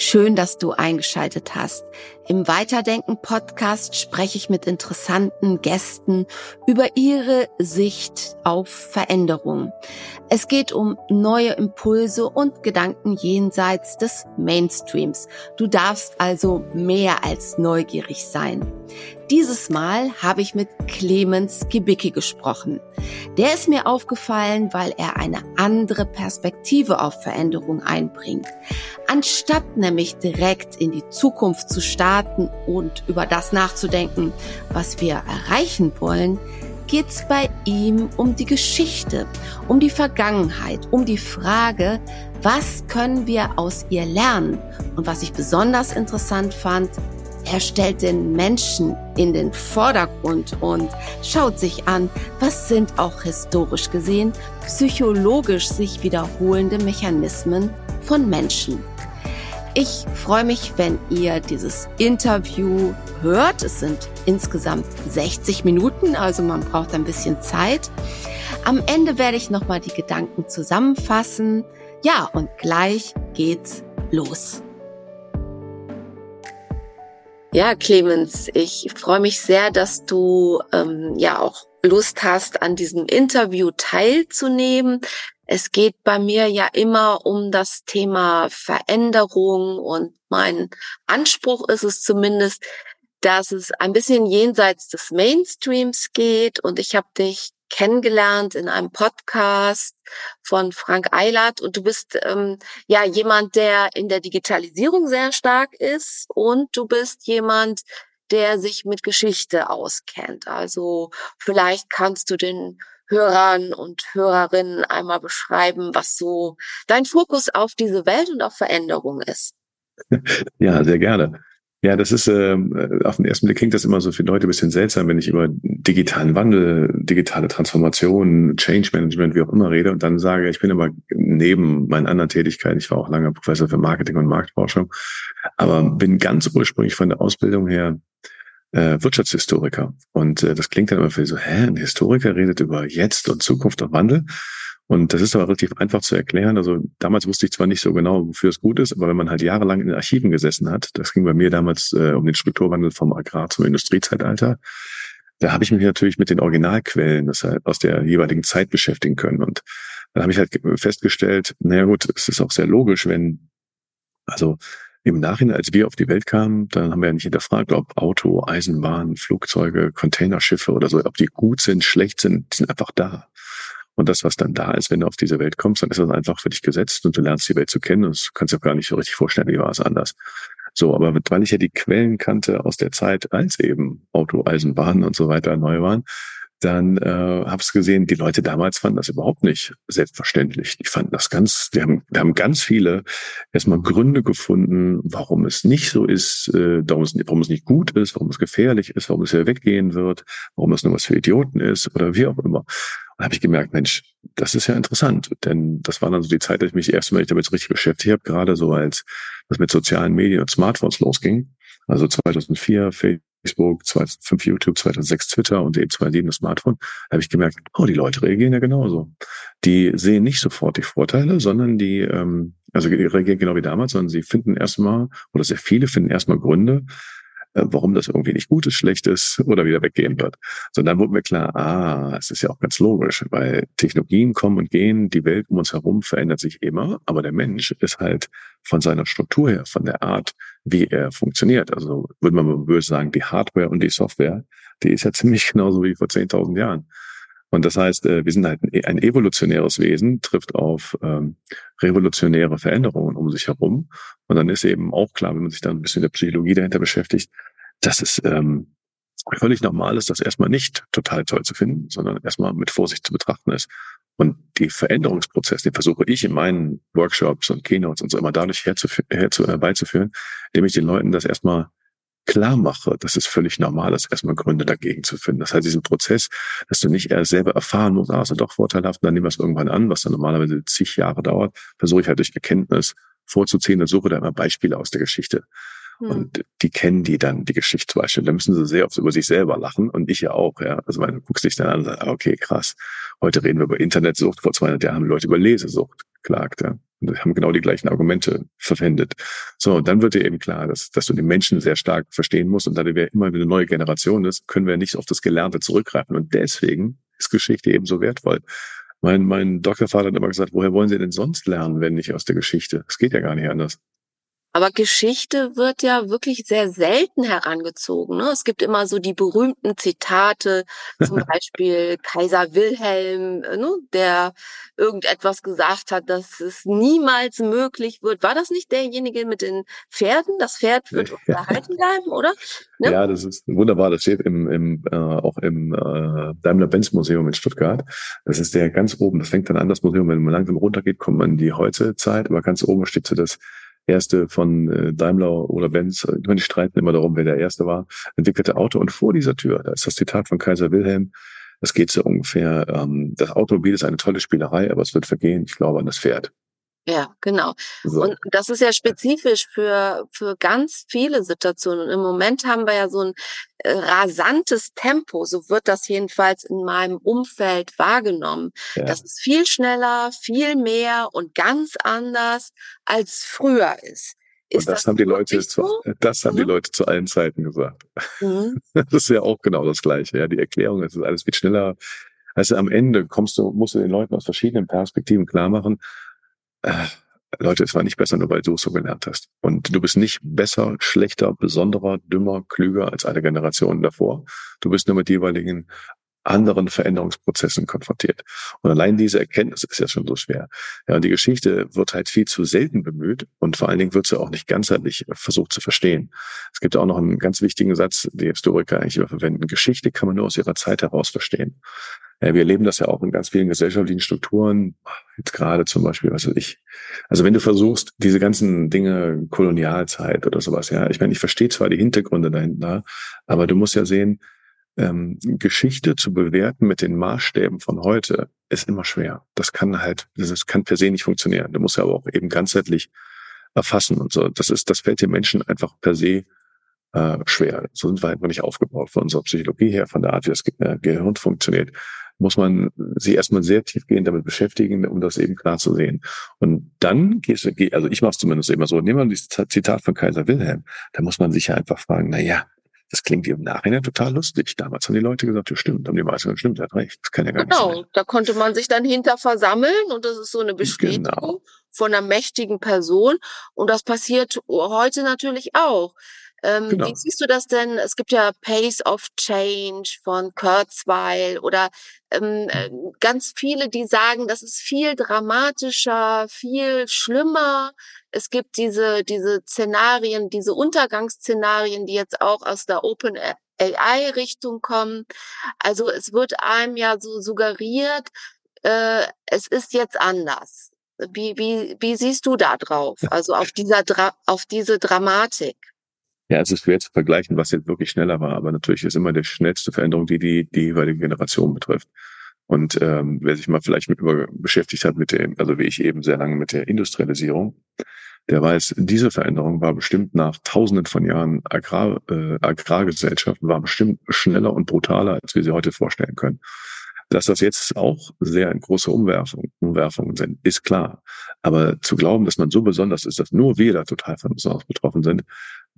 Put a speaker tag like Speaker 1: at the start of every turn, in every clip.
Speaker 1: Schön, dass du eingeschaltet hast. Im Weiterdenken Podcast spreche ich mit interessanten Gästen über ihre Sicht auf Veränderung. Es geht um neue Impulse und Gedanken jenseits des Mainstreams. Du darfst also mehr als neugierig sein. Dieses Mal habe ich mit Clemens Gibicki gesprochen. Der ist mir aufgefallen, weil er eine andere Perspektive auf Veränderung einbringt. Anstatt nämlich direkt in die Zukunft zu starten und über das nachzudenken, was wir erreichen wollen, geht es bei ihm um die Geschichte, um die Vergangenheit, um die Frage, was können wir aus ihr lernen? Und was ich besonders interessant fand, er stellt den Menschen in den Vordergrund und schaut sich an, was sind auch historisch gesehen psychologisch sich wiederholende Mechanismen von Menschen. Ich freue mich, wenn ihr dieses Interview hört. Es sind insgesamt 60 Minuten, also man braucht ein bisschen Zeit. Am Ende werde ich nochmal die Gedanken zusammenfassen. Ja, und gleich geht's los. Ja, Clemens, ich freue mich sehr, dass du ähm, ja auch Lust hast, an diesem Interview teilzunehmen. Es geht bei mir ja immer um das Thema Veränderung und mein Anspruch ist es zumindest, dass es ein bisschen jenseits des Mainstreams geht und ich habe dich kennengelernt in einem Podcast von Frank Eilert und du bist ähm, ja jemand, der in der Digitalisierung sehr stark ist und du bist jemand, der sich mit Geschichte auskennt. Also vielleicht kannst du den Hörern und Hörerinnen einmal beschreiben, was so dein Fokus auf diese Welt und auf Veränderung ist.
Speaker 2: Ja, sehr gerne. Ja, das ist, äh, auf den ersten Blick klingt das immer so für Leute ein bisschen seltsam, wenn ich über digitalen Wandel, digitale Transformation, Change Management, wie auch immer rede und dann sage, ich bin aber neben meinen anderen Tätigkeiten, ich war auch lange Professor für Marketing und Marktforschung, aber bin ganz ursprünglich von der Ausbildung her äh, Wirtschaftshistoriker. Und äh, das klingt dann immer für so, hä, ein Historiker redet über Jetzt und Zukunft und Wandel. Und das ist aber relativ einfach zu erklären. Also damals wusste ich zwar nicht so genau, wofür es gut ist, aber wenn man halt jahrelang in Archiven gesessen hat, das ging bei mir damals äh, um den Strukturwandel vom Agrar zum Industriezeitalter, da habe ich mich natürlich mit den Originalquellen das heißt, aus der jeweiligen Zeit beschäftigen können. Und dann habe ich halt festgestellt, naja gut, es ist auch sehr logisch, wenn, also im Nachhinein, als wir auf die Welt kamen, dann haben wir ja nicht hinterfragt, ob Auto, Eisenbahn, Flugzeuge, Containerschiffe oder so, ob die gut sind, schlecht sind, die sind einfach da. Und das, was dann da ist, wenn du auf diese Welt kommst, dann ist das einfach für dich gesetzt und du lernst die Welt zu kennen und kannst dir gar nicht so richtig vorstellen, wie war es anders. So, aber weil ich ja die Quellen kannte aus der Zeit, als eben Auto, Eisenbahn und so weiter neu waren, dann äh, habe ich gesehen, die Leute damals fanden das überhaupt nicht selbstverständlich. Die fanden das ganz, die haben, die haben ganz viele erstmal Gründe gefunden, warum es nicht so ist, äh, warum, es, warum es nicht gut ist, warum es gefährlich ist, warum es wieder weggehen wird, warum es nur was für Idioten ist oder wie auch immer. Und habe ich gemerkt, Mensch, das ist ja interessant, denn das war dann so die Zeit, dass ich mich erst mal damit so richtig beschäftigt habe, gerade so als das mit sozialen Medien und Smartphones losging. Also 2004 Facebook, 2005 YouTube, 2006 Twitter und eben 2007 das Smartphone, habe ich gemerkt, oh, die Leute reagieren ja genauso. Die sehen nicht sofort die Vorteile, sondern die, ähm, also die reagieren genau wie damals, sondern sie finden erstmal, oder sehr viele finden erstmal Gründe, warum das irgendwie nicht gut ist, schlecht ist oder wieder weggehen wird. So, dann wurde mir klar, ah, es ist ja auch ganz logisch, weil Technologien kommen und gehen, die Welt um uns herum verändert sich immer, aber der Mensch ist halt von seiner Struktur her, von der Art, wie er funktioniert. Also würde man böse sagen, die Hardware und die Software, die ist ja ziemlich genauso wie vor 10.000 Jahren. Und das heißt, äh, wir sind halt ein evolutionäres Wesen, trifft auf ähm, revolutionäre Veränderungen um sich herum. Und dann ist eben auch klar, wenn man sich dann ein bisschen der Psychologie dahinter beschäftigt, dass es ähm, völlig normal ist, das erstmal nicht total toll zu finden, sondern erstmal mit Vorsicht zu betrachten ist. Und die Veränderungsprozesse, den versuche ich in meinen Workshops und Keynotes und so immer dadurch herbeizuführen, indem ich den Leuten das erstmal klar mache, dass es völlig normal ist, erstmal Gründe dagegen zu finden. Das heißt, diesen Prozess, dass du nicht erst selber erfahren musst, ah, ist doch vorteilhaft, dann nehmen wir es irgendwann an, was dann normalerweise zig Jahre dauert, versuche ich halt durch Erkenntnis vorzuziehen und suche da immer Beispiele aus der Geschichte. Hm. Und die kennen die dann, die Geschichtsbeispiele. Da müssen sie sehr oft über sich selber lachen und ich ja auch, ja. Also man guckt sich dann an und sagt, ah, okay, krass. Heute reden wir über Internetsucht. Vor 200 Jahren haben Leute über Lesesucht geklagt, ja. Und haben genau die gleichen Argumente verwendet. So, und dann wird dir eben klar, dass, dass du den Menschen sehr stark verstehen musst. Und da wir immer eine neue Generation ist, können wir nicht auf das Gelernte zurückgreifen. Und deswegen ist Geschichte eben so wertvoll. Mein, mein Doktorvater hat immer gesagt, woher wollen Sie denn sonst lernen, wenn nicht aus der Geschichte? Es geht ja gar nicht anders.
Speaker 1: Aber Geschichte wird ja wirklich sehr selten herangezogen. Ne? Es gibt immer so die berühmten Zitate, zum Beispiel Kaiser Wilhelm, äh, ne, der irgendetwas gesagt hat, dass es niemals möglich wird. War das nicht derjenige mit den Pferden? Das Pferd wird erhalten bleiben, oder?
Speaker 2: Ne? Ja, das ist wunderbar. Das steht im, im, äh, auch im äh, Daimler-Benz-Museum in Stuttgart. Das ist der ganz oben. Das fängt dann an, das Museum, wenn man langsam runtergeht, kommt man in die Heute-Zeit, aber ganz oben steht so das erste von äh, Daimler oder Benz, äh, die streiten immer darum, wer der erste war, entwickelte Auto. Und vor dieser Tür, da ist das Zitat von Kaiser Wilhelm, es geht so ungefähr, ähm, das Automobil ist eine tolle Spielerei, aber es wird vergehen, ich glaube an das Pferd.
Speaker 1: Ja, genau. So. Und das ist ja spezifisch für, für ganz viele Situationen. Und im Moment haben wir ja so ein äh, rasantes Tempo, so wird das jedenfalls in meinem Umfeld wahrgenommen. Ja. Das ist viel schneller, viel mehr und ganz anders als früher ist.
Speaker 2: Ist und das, das haben die Leute so? zu, das haben mhm. die Leute zu allen Zeiten gesagt. Mhm. Das ist ja auch genau das Gleiche. Ja, die Erklärung, es ist alles viel schneller. Also am Ende kommst du, musst du den Leuten aus verschiedenen Perspektiven klar machen, äh, Leute, es war nicht besser, nur weil du es so gelernt hast. Und du bist nicht besser, schlechter, besonderer, dümmer, klüger als eine Generation davor. Du bist nur mit jeweiligen anderen Veränderungsprozessen konfrontiert. Und allein diese Erkenntnis ist ja schon so schwer. Ja, und die Geschichte wird halt viel zu selten bemüht und vor allen Dingen wird sie auch nicht ganzheitlich versucht zu verstehen. Es gibt auch noch einen ganz wichtigen Satz, den Historiker eigentlich immer verwenden. Geschichte kann man nur aus ihrer Zeit heraus verstehen. Wir erleben das ja auch in ganz vielen gesellschaftlichen Strukturen. Jetzt gerade zum Beispiel, was weiß ich. Also wenn du versuchst, diese ganzen Dinge, Kolonialzeit oder sowas, ja, ich meine, ich verstehe zwar die Hintergründe dahinter, aber du musst ja sehen, ähm, Geschichte zu bewerten mit den Maßstäben von heute ist immer schwer. Das kann halt, das kann per se nicht funktionieren. Du musst ja aber auch eben ganzheitlich erfassen und so. Das ist, das fällt den Menschen einfach per se äh, schwer. So sind wir einfach nicht aufgebaut von unserer Psychologie her, von der Art, wie das äh, Gehirn funktioniert muss man sie erstmal sehr tiefgehend damit beschäftigen, um das eben klar zu sehen. Und dann gehst du, also ich mache es zumindest immer so, nehmen wir dieses Zitat von Kaiser Wilhelm, da muss man sich ja einfach fragen, na ja, das klingt im Nachhinein total lustig. Damals haben die Leute gesagt, ja stimmt, haben die meisten gesagt, stimmt, er hat recht. Das kann ja gar genau, nicht sein.
Speaker 1: da konnte man sich dann hinter versammeln und das ist so eine Bestätigung genau. von einer mächtigen Person. Und das passiert heute natürlich auch. Ähm, genau. Wie siehst du das denn? Es gibt ja Pace of Change von Kurzweil oder ähm, äh, ganz viele, die sagen, das ist viel dramatischer, viel schlimmer. Es gibt diese, diese Szenarien, diese Untergangsszenarien, die jetzt auch aus der Open AI-Richtung kommen. Also es wird einem ja so suggeriert, äh, es ist jetzt anders. Wie, wie, wie siehst du da drauf? Also auf dieser, Dra auf diese Dramatik?
Speaker 2: Ja, es ist schwer zu vergleichen, was jetzt wirklich schneller war, aber natürlich ist immer die schnellste Veränderung, die die, die jeweilige Generation betrifft. Und ähm, wer sich mal vielleicht mit über beschäftigt hat mit dem, also wie ich eben sehr lange mit der Industrialisierung, der weiß, diese Veränderung war bestimmt nach tausenden von Jahren Agrar, äh, Agrargesellschaften, war bestimmt schneller und brutaler, als wir sie heute vorstellen können. Dass das jetzt auch sehr große Umwerfungen, Umwerfungen sind, ist klar. Aber zu glauben, dass man so besonders ist, dass nur wir da total von besonders betroffen sind,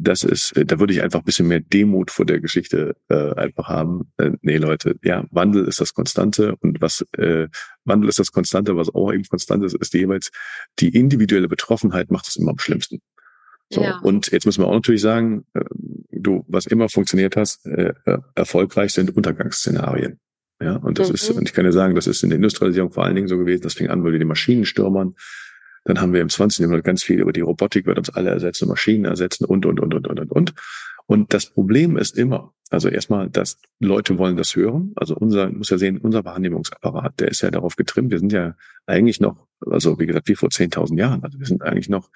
Speaker 2: das ist, äh, da würde ich einfach ein bisschen mehr Demut vor der Geschichte äh, einfach haben. Äh, nee, Leute, ja, Wandel ist das Konstante und was äh, Wandel ist das Konstante, was auch eben konstant ist, ist jeweils die individuelle Betroffenheit macht es immer am schlimmsten. So, ja. und jetzt müssen wir auch natürlich sagen, äh, du, was immer funktioniert hast, äh, äh erfolgreich sind Untergangsszenarien. Ja, und das mhm. ist, und ich kann ja sagen, das ist in der Industrialisierung vor allen Dingen so gewesen, das fing an, weil wir die Maschinenstürmern dann haben wir im 20. Jahrhundert ganz viel über die Robotik, wird uns alle ersetzen, Maschinen ersetzen und, und, und, und, und, und, und. Und das Problem ist immer, also erstmal, dass Leute wollen das hören. Also unser, muss ja sehen, unser Wahrnehmungsapparat, der ist ja darauf getrimmt. Wir sind ja eigentlich noch also wie gesagt, wie vor 10.000 Jahren. Also wir sind eigentlich noch,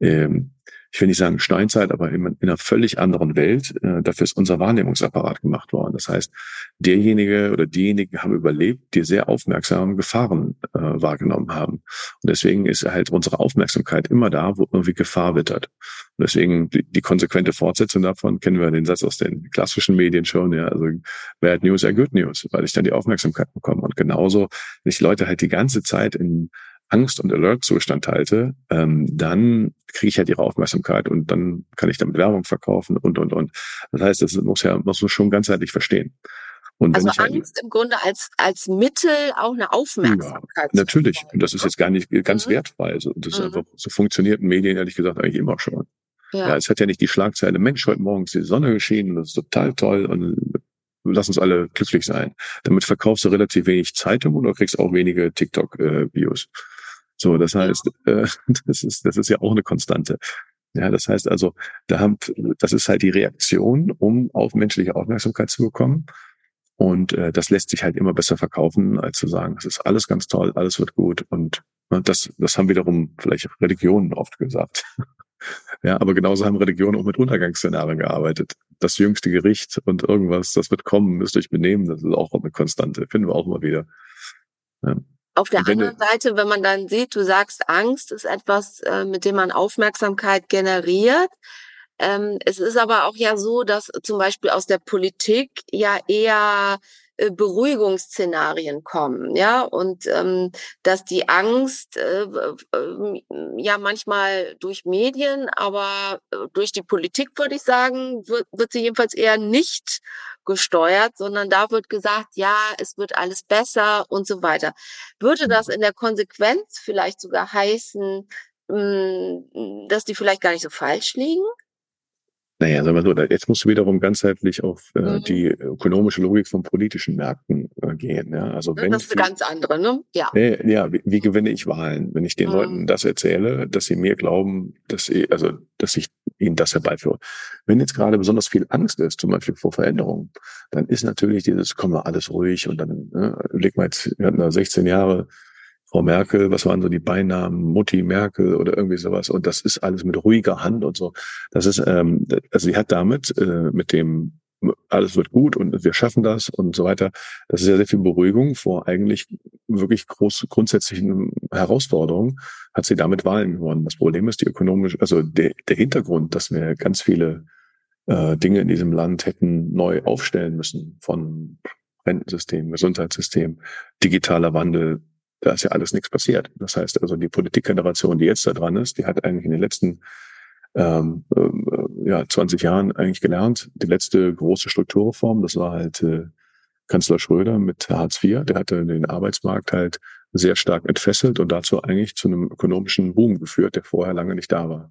Speaker 2: ähm, ich will nicht sagen Steinzeit, aber in, in einer völlig anderen Welt. Äh, dafür ist unser Wahrnehmungsapparat gemacht worden. Das heißt, derjenige oder diejenigen haben überlebt, die sehr aufmerksam Gefahren äh, wahrgenommen haben. Und deswegen ist halt unsere Aufmerksamkeit immer da, wo irgendwie Gefahr wittert. Und deswegen die, die konsequente Fortsetzung davon kennen wir den Satz aus den klassischen Medien schon, ja, also Bad News are Good News, weil ich dann die Aufmerksamkeit bekomme. Und genauso, wenn ich Leute halt die ganze Zeit in Angst- und Alert-Zustand halte, ähm, dann kriege ich halt ihre Aufmerksamkeit und dann kann ich damit Werbung verkaufen und, und, und. Das heißt, das muss ja, muss man schon ganzheitlich verstehen.
Speaker 1: Und also halt Angst halt, im Grunde als, als Mittel auch eine Aufmerksamkeit.
Speaker 2: Ja, natürlich. Und das ist jetzt gar nicht ganz mhm. wertfrei. Also das mhm. einfach, so funktioniert Medien ehrlich gesagt eigentlich immer schon. Ja. ja, es hat ja nicht die Schlagzeile, Mensch, heute Morgen ist die Sonne geschienen, das ist total toll und lass uns alle glücklich sein. Damit verkaufst du relativ wenig Zeitung oder kriegst auch wenige TikTok-Views. Äh, so, das heißt, äh, das ist, das ist ja auch eine Konstante. Ja, das heißt also, da haben, das ist halt die Reaktion, um auf menschliche Aufmerksamkeit zu bekommen. Und äh, das lässt sich halt immer besser verkaufen, als zu sagen, es ist alles ganz toll, alles wird gut. Und ne, das, das haben wiederum vielleicht Religionen oft gesagt. ja, aber genauso haben Religionen auch mit Untergangsszenarien gearbeitet. Das jüngste Gericht und irgendwas, das wird kommen, müsst euch benehmen, das ist auch eine Konstante, finden wir auch immer wieder.
Speaker 1: Ja. Auf der anderen Seite, wenn man dann sieht, du sagst, Angst ist etwas, äh, mit dem man Aufmerksamkeit generiert. Ähm, es ist aber auch ja so, dass zum Beispiel aus der Politik ja eher Beruhigungsszenarien kommen, ja, und ähm, dass die Angst äh, äh, ja manchmal durch Medien, aber äh, durch die Politik würde ich sagen, wird, wird sie jedenfalls eher nicht gesteuert, sondern da wird gesagt, ja, es wird alles besser und so weiter. Würde das in der Konsequenz vielleicht sogar heißen, hm, dass die vielleicht gar nicht so falsch liegen?
Speaker 2: Naja, sagen wir so, jetzt musst du wiederum ganzheitlich auf äh, mhm. die ökonomische Logik von politischen Märkten äh, gehen. Ja? Also wenn
Speaker 1: das ist eine ganz andere, ne?
Speaker 2: Ja. Nee, ja, wie, wie gewinne ich Wahlen? Wenn ich den mhm. Leuten das erzähle, dass sie mir glauben, dass sie, also dass ich ihnen das herbeiführe. Wenn jetzt gerade besonders viel Angst ist, zum Beispiel vor Veränderungen, dann ist natürlich dieses, komm mal alles ruhig und dann, ne, leg mal jetzt, wir hatten da 16 Jahre Frau Merkel, was waren so die Beinamen, Mutti Merkel oder irgendwie sowas. Und das ist alles mit ruhiger Hand und so. Das ist, ähm, also sie hat damit, äh, mit dem alles wird gut und wir schaffen das und so weiter. Das ist ja sehr viel Beruhigung vor eigentlich wirklich groß grundsätzlichen Herausforderungen, hat sie damit Wahlen gewonnen. Das Problem ist die ökonomische, also der, der Hintergrund, dass wir ganz viele äh, Dinge in diesem Land hätten neu aufstellen müssen von Rentensystem, Gesundheitssystem, digitaler Wandel, da ist ja alles nichts passiert. Das heißt also, die Politikgeneration, die jetzt da dran ist, die hat eigentlich in den letzten ähm, äh, ja, 20 Jahren eigentlich gelernt. Die letzte große Strukturreform, das war halt äh, Kanzler Schröder mit Hartz IV. Der hatte den Arbeitsmarkt halt sehr stark entfesselt und dazu eigentlich zu einem ökonomischen Boom geführt, der vorher lange nicht da war.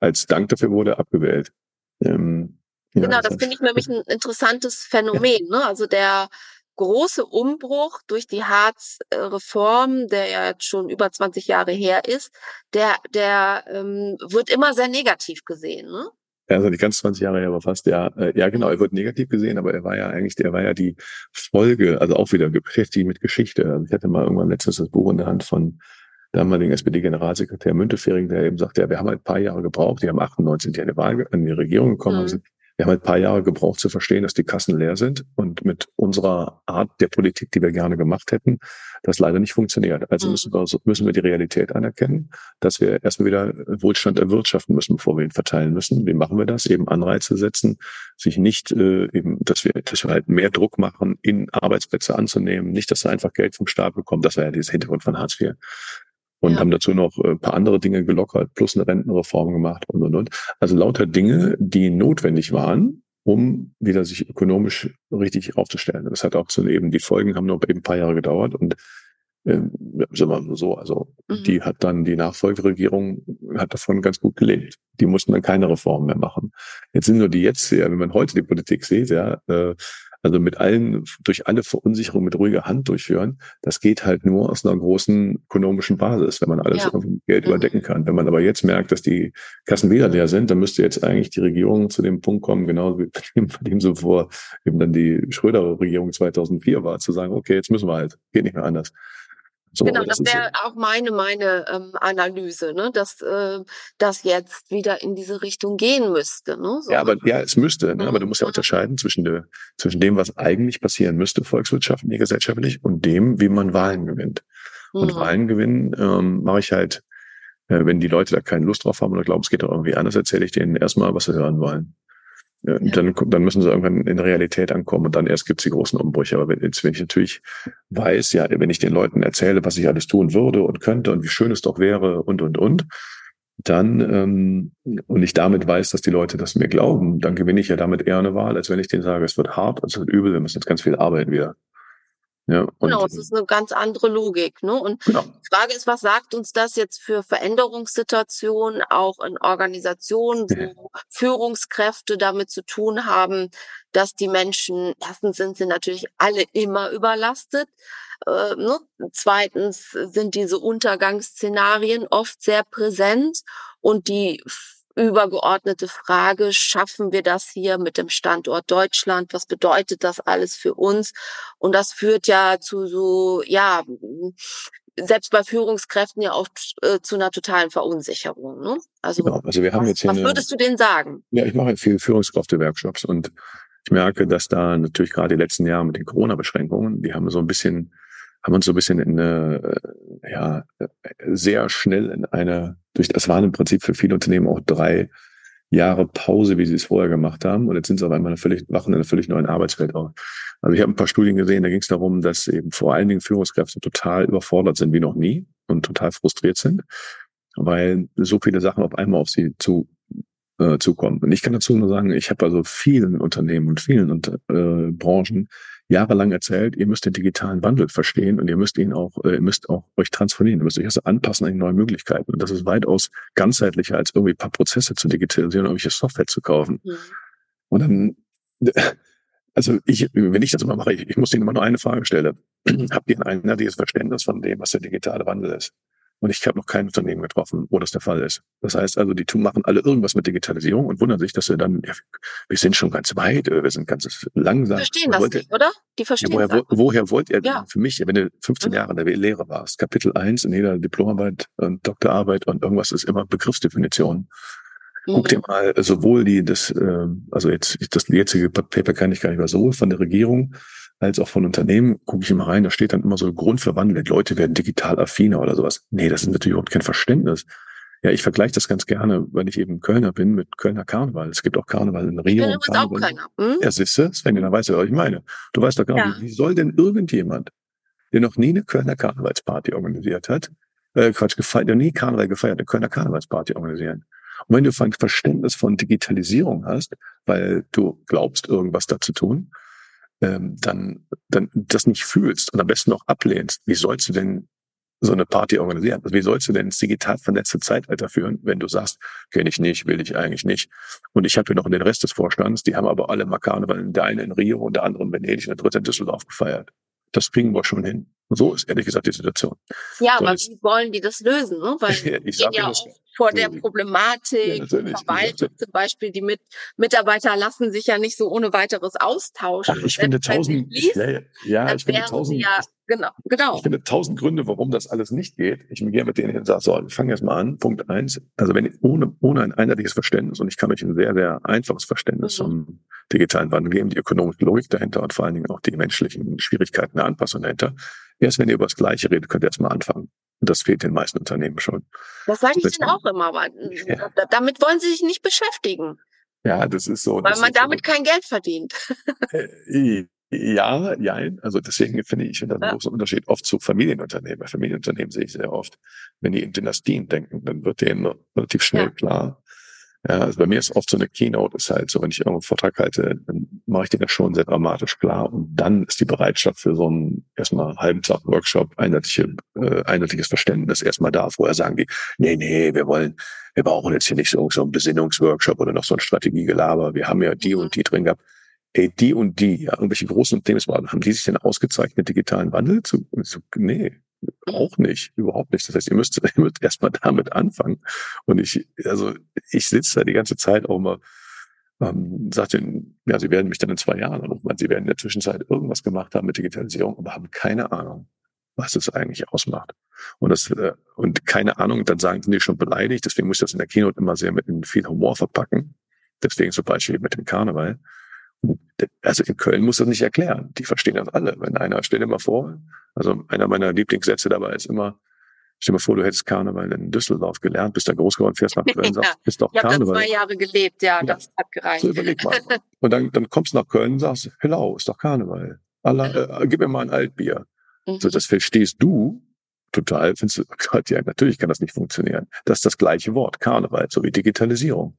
Speaker 2: Als Dank dafür wurde er abgewählt.
Speaker 1: Ähm, ja, genau, das finde ich nämlich ein interessantes Phänomen. Ne? Also der große Umbruch durch die Harz-Reform, der ja jetzt schon über 20 Jahre her ist, der, der ähm, wird immer sehr negativ gesehen. Ne?
Speaker 2: Ja, also nicht ganz 20 Jahre her, aber fast, ja. Äh, ja, genau, er wird negativ gesehen, aber er war ja eigentlich, er war ja die Folge, also auch wieder beschäftigt mit Geschichte. Also ich hatte mal irgendwann letztens das Buch in der Hand von damaligen SPD-Generalsekretär Müntefering, der eben sagte, ja, wir haben halt ein paar Jahre gebraucht, die haben 98 in die Wahl, in die Regierung gekommen, mhm. sind wir haben halt ein paar Jahre gebraucht zu verstehen, dass die Kassen leer sind und mit unserer Art der Politik, die wir gerne gemacht hätten, das leider nicht funktioniert. Also mhm. müssen wir, müssen wir die Realität anerkennen, dass wir erstmal wieder Wohlstand erwirtschaften müssen, bevor wir ihn verteilen müssen. Wie machen wir das? Eben Anreize setzen, sich nicht äh, eben, dass wir, dass wir halt mehr Druck machen, in Arbeitsplätze anzunehmen, nicht, dass er einfach Geld vom Staat bekommt. Das war ja dieses Hintergrund von Hartz IV und ja. haben dazu noch ein paar andere Dinge gelockert, plus eine Rentenreform gemacht und und und. Also lauter Dinge, die notwendig waren, um wieder sich ökonomisch richtig aufzustellen. Das hat auch zu eben, die Folgen haben noch eben ein paar Jahre gedauert und äh, sagen wir mal so, also mhm. die hat dann die Nachfolgeregierung hat davon ganz gut gelebt. Die mussten dann keine Reformen mehr machen. Jetzt sind nur die jetzt, ja, wenn man heute die Politik sieht, ja, äh, also mit allen, durch alle Verunsicherungen mit ruhiger Hand durchführen, das geht halt nur aus einer großen ökonomischen Basis, wenn man alles ja. mit Geld mhm. überdecken kann. Wenn man aber jetzt merkt, dass die Kassen wieder leer sind, dann müsste jetzt eigentlich die Regierung zu dem Punkt kommen, genau wie bei dem so vor eben dann die Schröder-Regierung 2004 war, zu sagen, okay, jetzt müssen wir halt, geht nicht mehr anders. So,
Speaker 1: genau, das, das wäre auch meine, meine ähm, Analyse, ne? dass äh, das jetzt wieder in diese Richtung gehen müsste. Ne?
Speaker 2: So. Ja, aber ja, es müsste, ne? aber du musst ja mhm. unterscheiden zwischen, de, zwischen dem, was eigentlich passieren müsste, volkswirtschaftlich, gesellschaftlich, und dem, wie man Wahlen gewinnt. Und mhm. Wahlen gewinnen ähm, mache ich halt, äh, wenn die Leute da keine Lust drauf haben oder glauben, es geht doch irgendwie anders, erzähle ich denen erstmal, was sie hören wollen. Ja. Dann, dann müssen sie irgendwann in Realität ankommen und dann erst gibt's die großen Umbrüche. Aber wenn, jetzt, wenn ich natürlich weiß, ja, wenn ich den Leuten erzähle, was ich alles tun würde und könnte und wie schön es doch wäre und und und, dann ähm, und ich damit weiß, dass die Leute das mir glauben, dann gewinne ich ja damit eher eine Wahl, als wenn ich denen sage, es wird hart, es wird übel, wir müssen jetzt ganz viel arbeiten wieder.
Speaker 1: Ja, genau, es ist eine ganz andere Logik. Ne? Und genau. die Frage ist, was sagt uns das jetzt für Veränderungssituationen, auch in Organisationen, wo ja. Führungskräfte damit zu tun haben, dass die Menschen, erstens sind sie natürlich alle immer überlastet, äh, ne? zweitens sind diese Untergangsszenarien oft sehr präsent und die übergeordnete Frage, schaffen wir das hier mit dem Standort Deutschland? Was bedeutet das alles für uns? Und das führt ja zu so, ja, selbst bei Führungskräften ja auch äh, zu einer totalen Verunsicherung. Ne?
Speaker 2: Also, genau. also wir haben
Speaker 1: was,
Speaker 2: jetzt hier
Speaker 1: was würdest du denen sagen?
Speaker 2: Ja, ich mache viele Führungskräfte-Workshops und ich merke, dass da natürlich gerade die letzten Jahre mit den Corona-Beschränkungen, die haben so ein bisschen haben uns so ein bisschen in eine, äh, ja, sehr schnell in eine, durch das waren im Prinzip für viele Unternehmen auch drei Jahre Pause, wie sie es vorher gemacht haben. Und jetzt sind sie auf einmal völlig, wachen in einer völlig neuen Arbeitswelt auf. Also ich habe ein paar Studien gesehen, da ging es darum, dass eben vor allen Dingen Führungskräfte total überfordert sind wie noch nie und total frustriert sind, weil so viele Sachen auf einmal auf sie zu äh, zukommen. Und ich kann dazu nur sagen, ich habe also vielen Unternehmen und vielen äh, Branchen jahrelang erzählt, ihr müsst den digitalen Wandel verstehen und ihr müsst ihn auch, äh, ihr müsst auch euch transformieren, ihr müsst euch also anpassen an die neuen Möglichkeiten. Und das ist weitaus ganzheitlicher, als irgendwie ein paar Prozesse zu digitalisieren und irgendwelche Software zu kaufen. Mhm. Und dann, also ich, wenn ich das immer mache, ich, ich muss Ihnen immer nur eine Frage stellen. Habt ihr ein einheitliches Verständnis von dem, was der digitale Wandel ist? Und ich habe noch kein Unternehmen getroffen, wo das der Fall ist. Das heißt also, die machen alle irgendwas mit Digitalisierung und wundern sich, dass sie dann, ja, wir sind schon ganz weit, äh, wir sind ganz langsam.
Speaker 1: Die verstehen das nicht, oder? Die verstehen
Speaker 2: ja, woher, das. Wo, woher wollt ihr ja. für mich, wenn du 15 mhm. Jahre in der Lehre warst, Kapitel 1 in jeder Diplomarbeit und Doktorarbeit und irgendwas ist immer Begriffsdefinition. Mhm. Guck dir mal sowohl die, das, äh, also jetzt, das jetzige Paper kann ich gar nicht mehr so, von der Regierung, als auch von Unternehmen, gucke ich immer rein, da steht dann immer so Grundverwandelt, Leute werden digital affiner oder sowas. Nee, das ist natürlich überhaupt kein Verständnis. Ja, ich vergleiche das ganz gerne, wenn ich eben Kölner bin, mit Kölner Karneval. Es gibt auch Karneval in Rio. Ich bin auch Kölner. Hm? Ja, siehst du, Sven, dann weißt du, was ich meine. Du weißt doch gar nicht, ja. wie soll denn irgendjemand, der noch nie eine Kölner Karnevalsparty organisiert hat, äh, Quatsch, gefeiert, der nie Karneval gefeiert, eine Kölner Karnevalsparty organisieren. Und wenn du ein Verständnis von Digitalisierung hast, weil du glaubst, irgendwas da zu tun, ähm, dann, dann das nicht fühlst und am besten noch ablehnst, wie sollst du denn so eine Party organisieren? Also wie sollst du denn ins digital vernetzte Zeitalter führen, wenn du sagst, kenne ich nicht, will ich eigentlich nicht. Und ich habe hier noch den Rest des Vorstands, die haben aber alle mal Karneval, der eine in Rio und der andere in Venedig und der dritte in Düsseldorf gefeiert. Das kriegen wir schon hin. So ist ehrlich gesagt die Situation.
Speaker 1: Ja, so, aber wie wollen die das lösen? Ne? Weil ich sage ja auch vor der Problematik, ja, Verwaltung zum Beispiel, die mit Mitarbeiter lassen sich ja nicht so ohne weiteres austauschen.
Speaker 2: Ach, ich finde tausend, liest, ja, ja ich finde tausend,
Speaker 1: ja, genau, genau.
Speaker 2: Ich finde tausend Gründe, warum das alles nicht geht. Ich gehe mit denen und sage, so, wir fangen jetzt mal an. Punkt eins. Also wenn ohne, ohne ein einheitliches Verständnis, und ich kann euch ein sehr, sehr einfaches Verständnis mhm. zum digitalen Wandel geben, die ökonomische Logik dahinter und vor allen Dingen auch die menschlichen Schwierigkeiten der Anpassung dahinter. Erst wenn ihr über das Gleiche redet, könnt ihr erstmal anfangen. Und das fehlt den meisten Unternehmen schon.
Speaker 1: Das sage ich Ihnen auch immer, aber ja. damit wollen Sie sich nicht beschäftigen.
Speaker 2: Ja, das ist so.
Speaker 1: Weil man damit so. kein Geld verdient.
Speaker 2: Äh, ja, ja, also deswegen finde ich, ich finde das ein großer Unterschied oft zu Familienunternehmen. Bei Familienunternehmen sehe ich sehr oft, wenn die in Dynastien denken, dann wird denen relativ schnell ja. klar, ja, also bei mir ist oft so eine Keynote, ist halt so, wenn ich irgendwo einen Vortrag halte, dann mache ich den ja schon sehr dramatisch klar. Und dann ist die Bereitschaft für so einen erstmal halben Tag Workshop, einheitliche, äh, einheitliches Verständnis erstmal da. Vorher sagen die, nee, nee, wir wollen, wir brauchen jetzt hier nicht so, so einen Besinnungsworkshop oder noch so ein Strategiegelaber. Wir haben ja die und die drin gehabt. Ey, die und die, ja, irgendwelche großen Themen, haben die sich denn ausgezeichnet digitalen Wandel zu, zu nee, auch nicht, überhaupt nicht. Das heißt, ihr müsst, ihr müsst erstmal damit anfangen. Und ich, also ich sitze da die ganze Zeit auch mal, ähm, sagt den, ja, sie werden mich dann in zwei Jahren anrufen, weil sie werden in der Zwischenzeit irgendwas gemacht haben mit Digitalisierung, aber haben keine Ahnung, was es eigentlich ausmacht. Und das, äh, und keine Ahnung, dann sagen die schon beleidigt, deswegen muss ich das in der Keynote immer sehr mit viel Humor verpacken. Deswegen zum Beispiel mit dem Karneval. Also in Köln muss das nicht erklären. Die verstehen das alle. Wenn einer, stell dir mal vor, also einer meiner Lieblingssätze dabei ist immer, stell dir mal vor, du hättest Karneval in Düsseldorf gelernt, bist da groß geworden, fährst nach Köln, sagst, bist doch Karneval. Ich habe
Speaker 1: zwei Jahre gelebt, ja, ja, das hat gereicht. So
Speaker 2: überleg mal. Und dann, dann kommst du nach Köln und sagst, hello, ist doch Karneval. Allah, äh, gib mir mal ein Altbier. Mhm. So, das verstehst du total, findest du, Gott, ja, natürlich kann das nicht funktionieren. Das ist das gleiche Wort, Karneval, so wie Digitalisierung.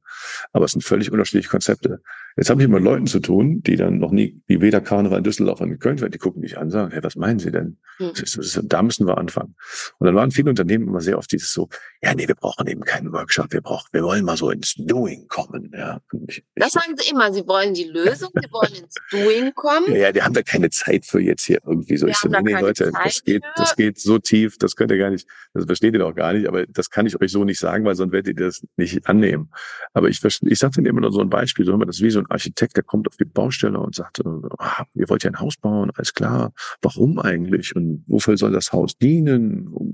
Speaker 2: Aber es sind völlig unterschiedliche Konzepte. Jetzt habe ich mit Leuten zu tun, die dann noch nie, die weder Karneval in Düsseldorf in Köln die gucken mich an, sagen, hey, was meinen Sie denn? Mhm. Das ist, da müssen wir anfangen. Und dann waren viele Unternehmen immer sehr oft dieses so, ja, nee, wir brauchen eben keinen Workshop, wir brauchen, wir wollen mal so ins Doing kommen, ja.
Speaker 1: Ich, das sagen Sie immer, Sie wollen die Lösung, Sie wollen ins Doing kommen.
Speaker 2: Ja, ja, die haben da keine Zeit für jetzt hier irgendwie so. Wir ich so, nee, Leute, Zeit das geht, das geht so tief, das könnt ihr gar nicht, das versteht ihr doch gar nicht, aber das kann ich euch so nicht sagen, weil sonst werdet ihr das nicht annehmen. Aber ich, ich sage dann immer nur so ein Beispiel, so immer das ist wie so ein Architekt, der kommt auf die Baustelle und sagt, ah, ihr wollt ja ein Haus bauen, alles klar, warum eigentlich und wofür soll das Haus dienen?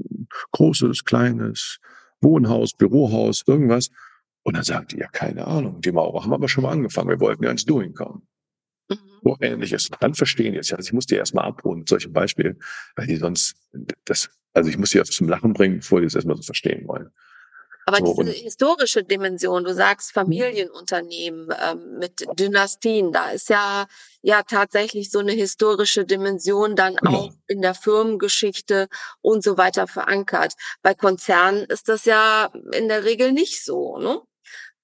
Speaker 2: Großes, kleines, Wohnhaus, Bürohaus, irgendwas. Und dann sagt die, ja, keine Ahnung, die Maurer haben aber schon mal angefangen, wir wollten ja ins Doing kommen. Mhm. So ähnliches. Dann verstehen jetzt. Also ich muss die erstmal abholen mit solchen Beispielen, weil die sonst, das, also ich muss die zum Lachen bringen, bevor die das erstmal so verstehen wollen.
Speaker 1: Aber so, diese historische Dimension, du sagst mhm. Familienunternehmen ähm, mit Dynastien, da ist ja ja tatsächlich so eine historische Dimension dann genau. auch in der Firmengeschichte und so weiter verankert. Bei Konzernen ist das ja in der Regel nicht so, ne?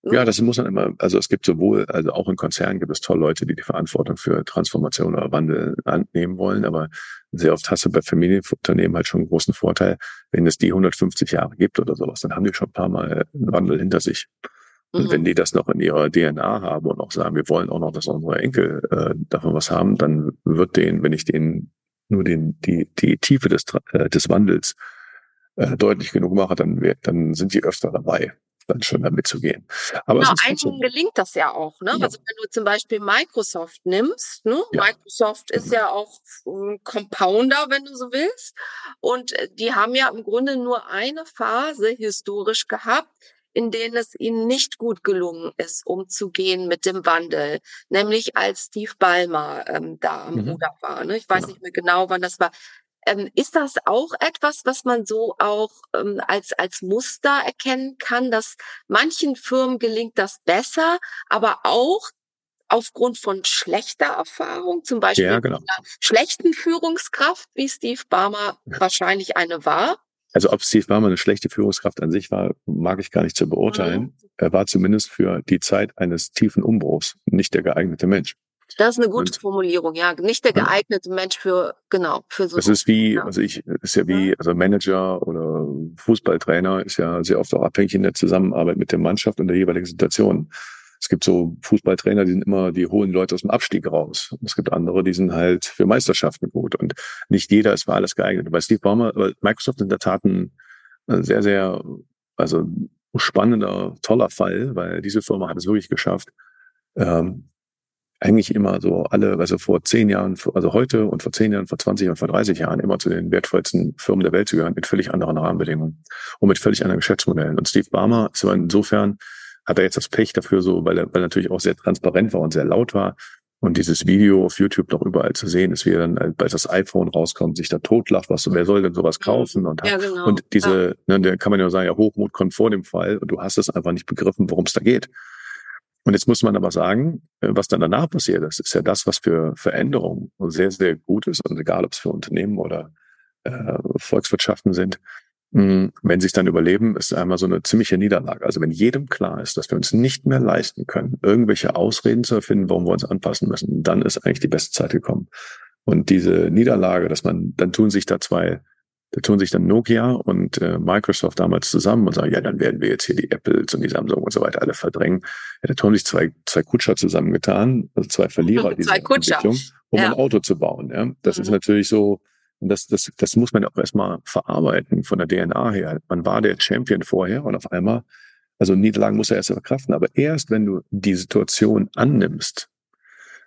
Speaker 2: Ja, das muss man immer, also es gibt sowohl, also auch in Konzernen gibt es tolle Leute, die die Verantwortung für Transformation oder Wandel annehmen wollen, aber sehr oft hast du bei Familienunternehmen halt schon einen großen Vorteil, wenn es die 150 Jahre gibt oder sowas, dann haben die schon ein paar Mal einen Wandel hinter sich. Und mhm. wenn die das noch in ihrer DNA haben und auch sagen, wir wollen auch noch, dass unsere Enkel äh, davon was haben, dann wird denen, wenn ich denen nur den, die, die Tiefe des, äh, des Wandels äh, deutlich genug mache, dann, dann sind die öfter dabei dann schon damit zu gehen.
Speaker 1: Aber genau, einigen gelingt das ja auch. Ne? Ja. Also wenn du zum Beispiel Microsoft nimmst, ne? Ja. Microsoft ist ja auch ein Compounder, wenn du so willst. Und äh, die haben ja im Grunde nur eine Phase historisch gehabt, in denen es ihnen nicht gut gelungen ist, umzugehen mit dem Wandel, nämlich als Steve Ballmer ähm, da am mhm. Ruder war. Ne? Ich weiß ja. nicht mehr genau, wann das war. Ähm, ist das auch etwas, was man so auch ähm, als, als Muster erkennen kann, dass manchen Firmen gelingt das besser, aber auch aufgrund von schlechter Erfahrung, zum Beispiel ja, genau. schlechten Führungskraft, wie Steve Barmer wahrscheinlich eine war?
Speaker 2: Also ob Steve Barmer eine schlechte Führungskraft an sich war, mag ich gar nicht zu beurteilen. Mhm. Er war zumindest für die Zeit eines tiefen Umbruchs nicht der geeignete Mensch.
Speaker 1: Das ist eine gute und, Formulierung, ja. Nicht der geeignete. Mensch für, genau, für so.
Speaker 2: Es ist wie, ja. also ich, ist ja wie, also Manager oder Fußballtrainer ist ja sehr oft auch abhängig in der Zusammenarbeit mit der Mannschaft und der jeweiligen Situation. Es gibt so Fußballtrainer, die sind immer, die holen Leute aus dem Abstieg raus. Es gibt andere, die sind halt für Meisterschaften gut und nicht jeder ist für alles geeignet. Bei Steve Ballmer, Microsoft in der Tat ein sehr, sehr, also spannender, toller Fall, weil diese Firma hat es wirklich geschafft, ähm, eigentlich immer so alle, also vor zehn Jahren, also heute und vor zehn Jahren, vor 20 und vor 30 Jahren immer zu den wertvollsten Firmen der Welt zu gehören, mit völlig anderen Rahmenbedingungen und mit völlig anderen Geschäftsmodellen. Und Steve Barmer ist insofern, hat er jetzt das Pech dafür so, weil er, weil er natürlich auch sehr transparent war und sehr laut war. Und dieses Video auf YouTube noch überall zu sehen ist, wie er dann, als das iPhone rauskommt, sich da totlacht, was, wer soll denn sowas kaufen? Und, ja, genau. und diese, ja. ne, da kann man ja sagen, ja, Hochmut kommt vor dem Fall und du hast es einfach nicht begriffen, worum es da geht. Und jetzt muss man aber sagen, äh, was dann danach passiert ist, ist ja das, was für Veränderungen sehr, sehr gut ist. Und egal, ob es für Unternehmen oder äh, Volkswirtschaften sind, hm, wenn sie es dann überleben, ist einmal so eine ziemliche Niederlage. Also wenn jedem klar ist, dass wir uns nicht mehr leisten können, irgendwelche Ausreden zu erfinden, warum wir uns anpassen müssen, dann ist eigentlich die beste Zeit gekommen. Und diese Niederlage, dass man, dann tun sich da zwei da tun sich dann Nokia und äh, Microsoft damals zusammen und sagen, ja, dann werden wir jetzt hier die Apples und die Samsung und so weiter alle verdrängen. Ja, da tun sich zwei, zwei Kutscher zusammengetan, also zwei Verlierer dieser zwei Kutscher. Entwicklung, um ja. ein Auto zu bauen. Ja? Das mhm. ist natürlich so, das, das, das muss man auch erstmal verarbeiten von der DNA her. Man war der Champion vorher und auf einmal, also Niederlagen muss er erst verkraften, aber erst wenn du die Situation annimmst,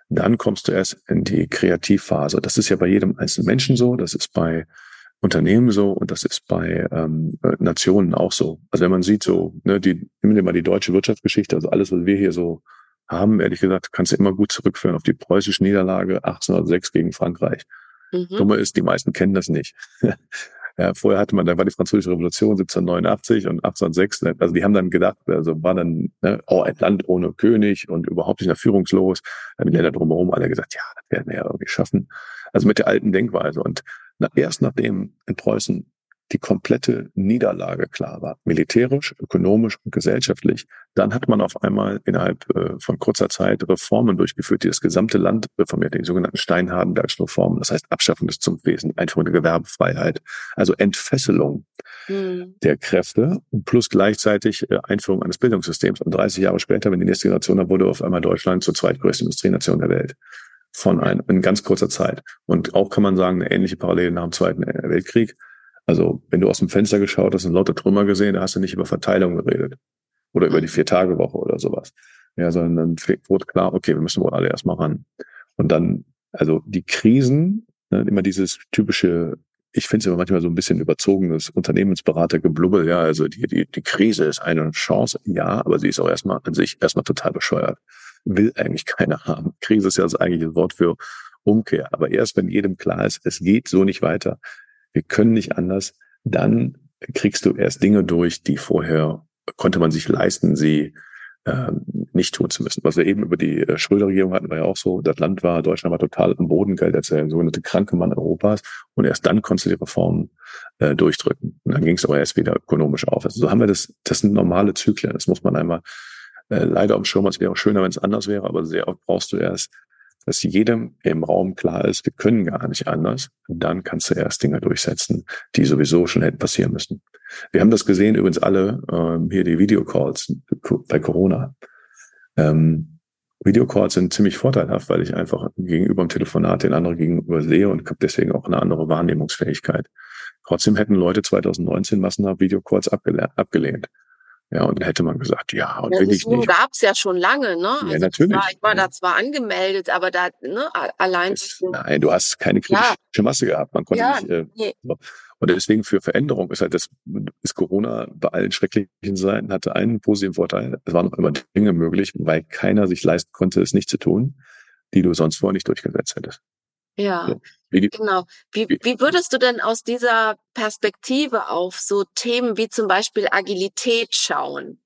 Speaker 2: dann kommst du erst in die Kreativphase. Das ist ja bei jedem einzelnen Menschen so, das ist bei Unternehmen so und das ist bei ähm, Nationen auch so. Also wenn man sieht so, ne, die, nehmen wir mal die deutsche Wirtschaftsgeschichte, also alles, was wir hier so haben, ehrlich gesagt, kannst du immer gut zurückführen auf die preußische Niederlage 1806 gegen Frankreich. Mhm. Dumme ist, die meisten kennen das nicht. ja, vorher hatte man, da war die französische Revolution 1789 und 1806, ne, also die haben dann gedacht, also war dann ne, oh, ein Land ohne König und überhaupt nicht mehr führungslos. Dann haben die Länder drumherum alle gesagt, ja, das werden wir ja irgendwie schaffen. Also mit der alten Denkweise. Und erst nachdem in Preußen die komplette Niederlage klar war, militärisch, ökonomisch und gesellschaftlich, dann hat man auf einmal innerhalb äh, von kurzer Zeit Reformen durchgeführt, die das gesamte Land reformiert, die sogenannten Steinhardenbergschen Reformen, das heißt Abschaffung des Zunftwesens, Einführung der Gewerbefreiheit, also Entfesselung mhm. der Kräfte plus gleichzeitig äh, Einführung eines Bildungssystems. Und 30 Jahre später, wenn die nächste Generation, dann wurde auf einmal Deutschland zur zweitgrößten Industrienation der Welt von einem, in ganz kurzer Zeit. Und auch kann man sagen, eine ähnliche Parallele nach dem Zweiten Weltkrieg. Also, wenn du aus dem Fenster geschaut hast und lauter Trümmer gesehen, da hast du nicht über Verteilung geredet. Oder über die Vier-Tage-Woche oder sowas. Ja, sondern dann wurde klar, okay, wir müssen wohl alle erstmal ran. Und dann, also die Krisen, ne, immer dieses typische, ich finde es immer manchmal so ein bisschen überzogenes Unternehmensberatergeblubbel, ja, also die, die, die Krise ist eine Chance, ja, aber sie ist auch erstmal an sich erstmal total bescheuert. Will eigentlich keiner haben. Krise ist ja das eigentliche Wort für Umkehr. Aber erst wenn jedem klar ist, es geht so nicht weiter, wir können nicht anders, dann kriegst du erst Dinge durch, die vorher konnte man sich leisten, sie äh, nicht tun zu müssen. Was wir eben über die äh, Schröder-Regierung hatten, war ja auch so, das Land war, Deutschland war total am Boden, galt als der sogenannte kranke Mann Europas und erst dann konntest du die Reformen äh, durchdrücken. Und dann ging es aber erst wieder ökonomisch auf. Also so haben wir das, das sind normale Zyklen, das muss man einmal äh, leider am Schirm, es wäre schöner, wenn es anders wäre, aber sehr oft brauchst du erst dass jedem im Raum klar ist, wir können gar nicht anders. Und dann kannst du erst Dinge durchsetzen, die sowieso schon hätten passieren müssen. Wir haben das gesehen, übrigens alle, ähm, hier die Videocalls bei Corona. Ähm, Videocalls sind ziemlich vorteilhaft, weil ich einfach gegenüber dem Telefonat den anderen gegenüber sehe und habe deswegen auch eine andere Wahrnehmungsfähigkeit. Trotzdem hätten Leute 2019 massenhaft Videocalls abgelehnt. Ja, und dann hätte man gesagt, ja, und ja, will ich nicht.
Speaker 1: gab es ja schon lange, ne?
Speaker 2: Ja, also natürlich.
Speaker 1: War, ich war da zwar angemeldet, aber da, ne, allein.
Speaker 2: Es, nein, du hast keine kritische ja. Masse gehabt. Man konnte ja, nicht. Äh, nee. so. Und deswegen für Veränderung ist halt das, ist Corona bei allen schrecklichen Seiten hatte einen positiven Vorteil. Es waren noch immer Dinge möglich, weil keiner sich leisten konnte, es nicht zu tun, die du sonst vorher nicht durchgesetzt hättest.
Speaker 1: Ja, wie genau. Wie, wie würdest du denn aus dieser Perspektive auf so Themen wie zum Beispiel Agilität schauen?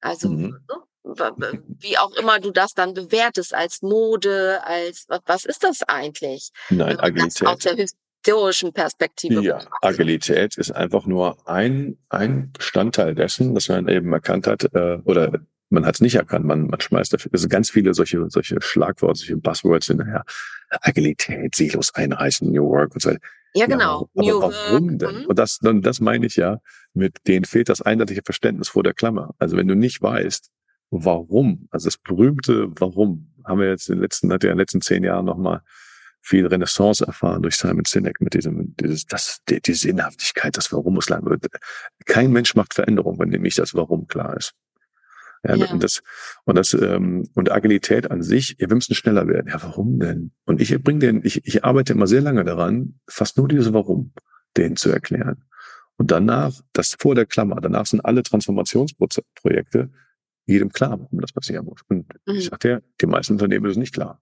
Speaker 1: Also mhm. Ne, wie auch immer du das dann bewertest als Mode, als was ist das eigentlich?
Speaker 2: Nein, Agilität.
Speaker 1: Aus der historischen Perspektive.
Speaker 2: Ja, Agilität ist einfach nur ein, ein Bestandteil dessen, dass man eben erkannt hat, äh, oder man hat es nicht erkannt, man, man schmeißt dafür, also ganz viele solche, solche Schlagworte, solche Buzzwords hinterher. Agilität, Silos einreißen, New Work und so.
Speaker 1: Ja, genau.
Speaker 2: Ja, New aber warum denn? Mhm. Und das, das meine ich ja, mit denen fehlt das eindeutige Verständnis vor der Klammer. Also wenn du nicht weißt, warum, also das berühmte Warum, haben wir jetzt in den letzten, hat ja in den letzten zehn Jahren nochmal viel Renaissance erfahren durch Simon Sinek mit diesem, dieses, das, die, die Sinnhaftigkeit, das Warum muss lang wird. Kein Mensch macht Veränderung, wenn nämlich das Warum klar ist. Ja, ja. Und das, und das, ähm, und Agilität an sich, ja, wir müssen schneller werden. Ja, warum denn? Und ich bringe den, ich, ich arbeite immer sehr lange daran, fast nur dieses Warum, denen zu erklären. Und danach, das vor der Klammer, danach sind alle Transformationsprojekte jedem klar, warum das passieren muss. Und mhm. ich sagte ja, die meisten Unternehmen ist es nicht klar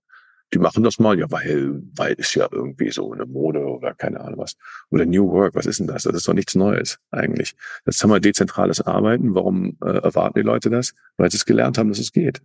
Speaker 2: die machen das mal, ja, weil, weil ist ja irgendwie so eine Mode oder keine Ahnung was. Oder New Work, was ist denn das? Das ist doch nichts Neues eigentlich. Das haben wir dezentrales Arbeiten. Warum äh, erwarten die Leute das? Weil sie es gelernt haben, dass es geht.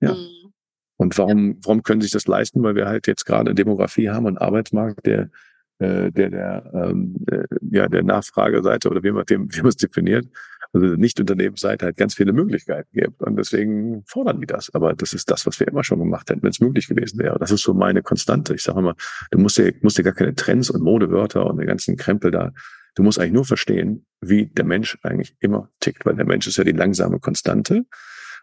Speaker 2: Ja. Mhm. Und warum, warum können sie sich das leisten? Weil wir halt jetzt gerade Demografie haben und Arbeitsmarkt, der, äh, der, der, ähm, der, ja, der Nachfrageseite oder wie man, dem, wie man es definiert, also nicht Unternehmensseite halt ganz viele Möglichkeiten gibt. Und deswegen fordern die das. Aber das ist das, was wir immer schon gemacht hätten, wenn es möglich gewesen wäre. Das ist so meine Konstante. Ich sage immer, du musst dir, musst dir gar keine Trends und Modewörter und den ganzen Krempel da. Du musst eigentlich nur verstehen, wie der Mensch eigentlich immer tickt, weil der Mensch ist ja die langsame Konstante.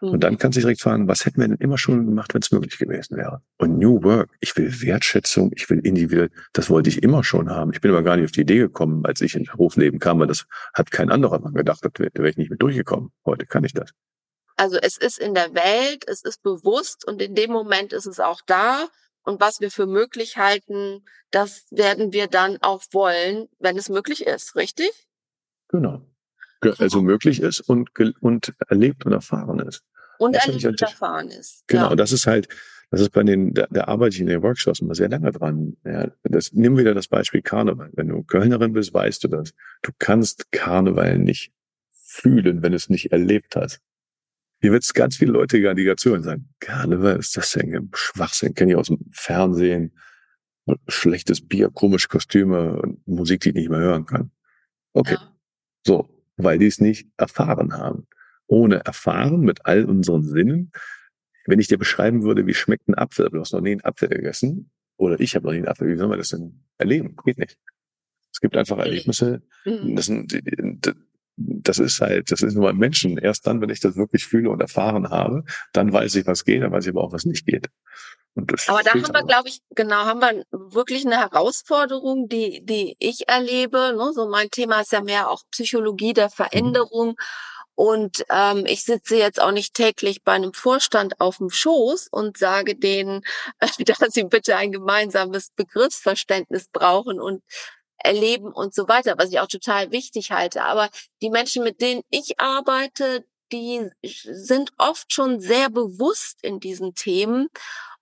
Speaker 2: Und dann kannst du direkt fragen, was hätten wir denn immer schon gemacht, wenn es möglich gewesen wäre? Und New Work, ich will Wertschätzung, ich will individuell, das wollte ich immer schon haben. Ich bin aber gar nicht auf die Idee gekommen, als ich ins Berufsleben kam, weil das hat kein anderer Mann gedacht, da wäre ich nicht mit durchgekommen. Heute kann ich das.
Speaker 1: Also es ist in der Welt, es ist bewusst und in dem Moment ist es auch da und was wir für möglich halten, das werden wir dann auch wollen, wenn es möglich ist, richtig?
Speaker 2: Genau. Also möglich ist und, und erlebt und erfahren ist.
Speaker 1: Und erlebt und erfahren ist.
Speaker 2: Genau, ja. das ist halt, das ist bei den, da, da arbeite ich in den Workshops immer sehr lange dran. Ja, das, nimm wieder das Beispiel Karneval. Wenn du Kölnerin bist, weißt du das. Du kannst Karneval nicht fühlen, wenn du es nicht erlebt hast. Hier wird es ganz viele Leute gar nicht zuhören sagen, Karneval ist das denn Schwachsinn, kenne ich aus dem Fernsehen, schlechtes Bier, komische Kostüme und Musik, die ich nicht mehr hören kann. Okay. Ja. So, weil die es nicht erfahren haben. Ohne erfahren mit all unseren Sinnen wenn ich dir beschreiben würde, wie schmeckt ein Apfel, du hast noch nie einen Apfel gegessen, oder ich habe noch nie einen Apfel, wie soll man das denn erleben? Geht nicht. Es gibt einfach Erlebnisse, mhm. das, sind, das ist halt, das ist nur ein Menschen. Erst dann, wenn ich das wirklich fühle und erfahren habe, dann weiß ich, was geht, dann weiß ich aber auch, was nicht geht.
Speaker 1: aber da haben wir, glaube ich, genau, haben wir wirklich eine Herausforderung, die, die ich erlebe. Ne? So mein Thema ist ja mehr auch Psychologie der mhm. Veränderung. Mhm. Und ähm, ich sitze jetzt auch nicht täglich bei einem Vorstand auf dem Schoß und sage denen, dass sie bitte ein gemeinsames Begriffsverständnis brauchen und erleben und so weiter, was ich auch total wichtig halte. Aber die Menschen, mit denen ich arbeite, die sind oft schon sehr bewusst in diesen Themen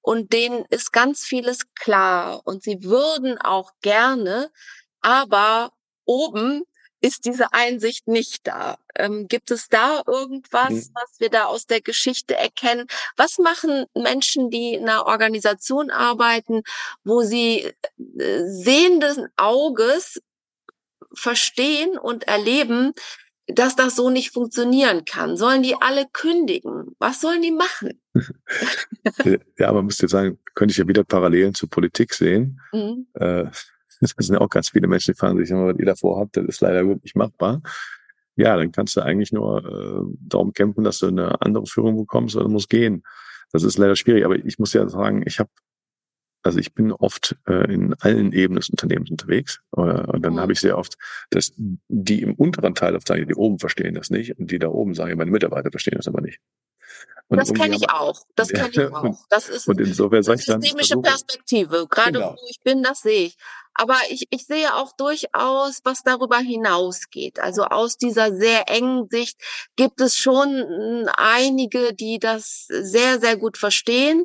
Speaker 1: und denen ist ganz vieles klar und sie würden auch gerne, aber oben ist diese Einsicht nicht da. Ähm, gibt es da irgendwas, mhm. was wir da aus der Geschichte erkennen? Was machen Menschen, die in einer Organisation arbeiten, wo sie äh, sehenden Auges verstehen und erleben, dass das so nicht funktionieren kann? Sollen die alle kündigen? Was sollen die machen?
Speaker 2: ja, man müsste sagen, könnte ich ja wieder Parallelen zur Politik sehen. Mhm. Äh, das sind ja auch ganz viele Menschen, die fragen sich immer, was ihr davor habt, das ist leider gut nicht machbar. Ja, dann kannst du eigentlich nur äh, darum kämpfen, dass du eine andere Führung bekommst oder musst gehen. Das ist leider schwierig, aber ich muss ja sagen, ich habe also ich bin oft äh, in allen Ebenen des Unternehmens unterwegs. Äh, und dann mhm. habe ich sehr oft, dass die im unteren Teil oft sagen, die oben verstehen das nicht und die da oben sagen, meine Mitarbeiter verstehen das aber nicht.
Speaker 1: Und das kenne ich auch. Das kenne ich auch. Das ist
Speaker 2: und insofern sage ich dann,
Speaker 1: systemische Perspektive. Gerade genau. wo ich bin, das sehe ich. Aber ich, ich sehe auch durchaus, was darüber hinausgeht. Also aus dieser sehr engen Sicht gibt es schon hm, einige, die das sehr, sehr gut verstehen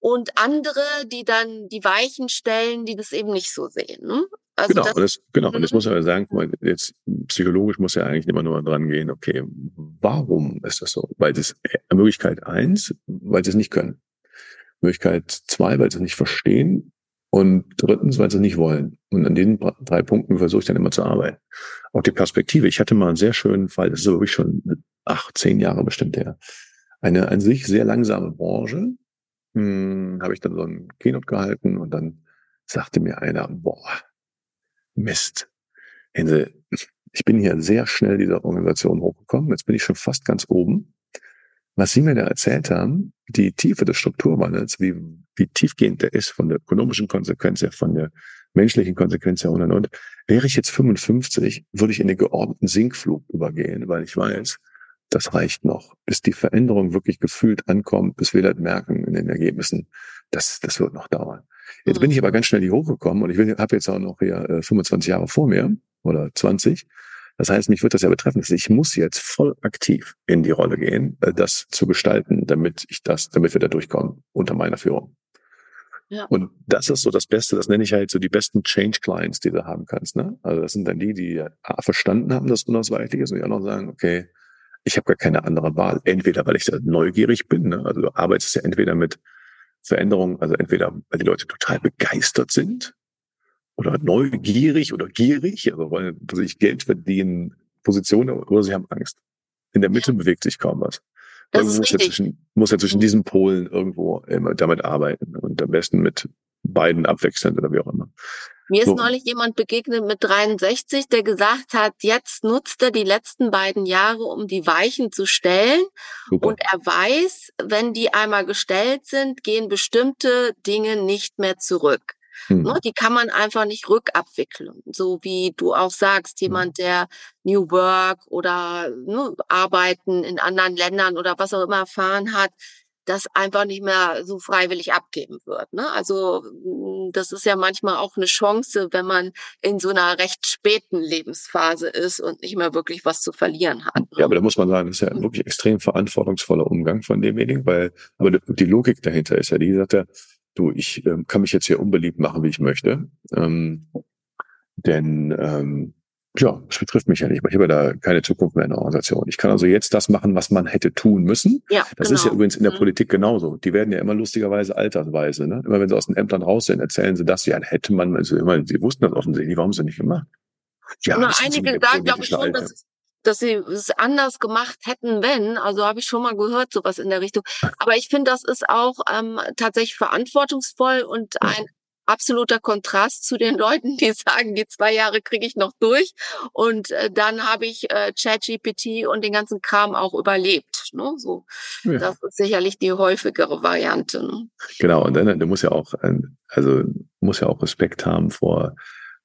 Speaker 1: und andere, die dann die Weichen stellen, die das eben nicht so sehen. Ne?
Speaker 2: Also genau, das, und das, genau. Und das mhm. muss man ja sagen, jetzt psychologisch muss ja eigentlich immer nur dran gehen, okay, warum ist das so? Weil das äh, Möglichkeit eins, weil sie es nicht können. Möglichkeit zwei, weil sie es nicht verstehen. Und drittens, weil sie nicht wollen. Und an diesen drei Punkten versuche ich dann immer zu arbeiten. Auch die Perspektive. Ich hatte mal einen sehr schönen Fall, das ist wirklich schon acht, zehn Jahre bestimmt her. Eine an sich sehr langsame Branche. Hm, habe ich dann so einen Keynote gehalten und dann sagte mir einer, boah, Mist. Hänsel, ich bin hier sehr schnell dieser Organisation hochgekommen. Jetzt bin ich schon fast ganz oben. Was Sie mir da erzählt haben, die Tiefe des Strukturwandels, wie, wie tiefgehend der ist von der ökonomischen Konsequenz her, von der menschlichen Konsequenz her und und und. Wäre ich jetzt 55, würde ich in den geordneten Sinkflug übergehen, weil ich weiß, das reicht noch, bis die Veränderung wirklich gefühlt ankommt, bis wir das merken in den Ergebnissen. Das, das wird noch dauern. Jetzt bin ich aber ganz schnell hier hochgekommen und ich habe jetzt auch noch hier äh, 25 Jahre vor mir oder 20. Das heißt, mich wird das ja betreffen. Ich muss jetzt voll aktiv in die Rolle gehen, äh, das zu gestalten, damit ich das, damit wir da durchkommen unter meiner Führung. Und das ist so das Beste, das nenne ich halt so die besten Change Clients, die du haben kannst. Ne? Also das sind dann die, die A, verstanden haben, dass unausweichlich ist und die auch noch sagen, okay, ich habe gar keine andere Wahl. Entweder, weil ich da neugierig bin, ne? also du arbeitest ja entweder mit Veränderungen, also entweder weil die Leute total begeistert sind oder neugierig oder gierig, also wollen sich Geld verdienen, Positionen oder sie haben Angst. In der Mitte bewegt sich kaum was. Man muss ja, zwischen, muss ja zwischen diesen Polen irgendwo immer damit arbeiten und am besten mit beiden abwechselnd oder wie auch immer.
Speaker 1: Mir ist so. neulich jemand begegnet mit 63, der gesagt hat, jetzt nutzt er die letzten beiden Jahre, um die Weichen zu stellen. Super. Und er weiß, wenn die einmal gestellt sind, gehen bestimmte Dinge nicht mehr zurück. Hm. Die kann man einfach nicht rückabwickeln. So wie du auch sagst, hm. jemand, der New Work oder ne, Arbeiten in anderen Ländern oder was auch immer erfahren hat, das einfach nicht mehr so freiwillig abgeben wird. Ne? Also mm, das ist ja manchmal auch eine Chance, wenn man in so einer recht späten Lebensphase ist und nicht mehr wirklich was zu verlieren hat. Ne?
Speaker 2: Ja, aber da muss man sagen, das ist ja wirklich extrem verantwortungsvoller Umgang von demjenigen, weil aber die Logik dahinter ist ja, die sagt ja, du, ich ähm, kann mich jetzt hier unbeliebt machen, wie ich möchte. Ähm, denn ähm, ja, das betrifft mich ja nicht. Ich habe da keine Zukunft mehr in der Organisation. Ich kann also jetzt das machen, was man hätte tun müssen. Ja, das genau. ist ja genau. übrigens in der mhm. Politik genauso. Die werden ja immer lustigerweise altersweise. Ne? Immer wenn sie aus den Ämtern raus sind, erzählen sie das. Ja, hätte man, also immer, sie wussten das offensichtlich. Warum sie nicht gemacht?
Speaker 1: Ja, Na, einige sagen, glaube ich schon, dass, dass sie es anders gemacht hätten, wenn. Also habe ich schon mal gehört, sowas in der Richtung. Aber ich finde, das ist auch ähm, tatsächlich verantwortungsvoll und ein absoluter Kontrast zu den Leuten, die sagen, die zwei Jahre kriege ich noch durch und äh, dann habe ich äh, ChatGPT und den ganzen Kram auch überlebt. Ne? So, ja. das ist sicherlich die häufigere Variante. Ne?
Speaker 2: Genau, und dann du musst ja auch, also muss ja auch Respekt haben vor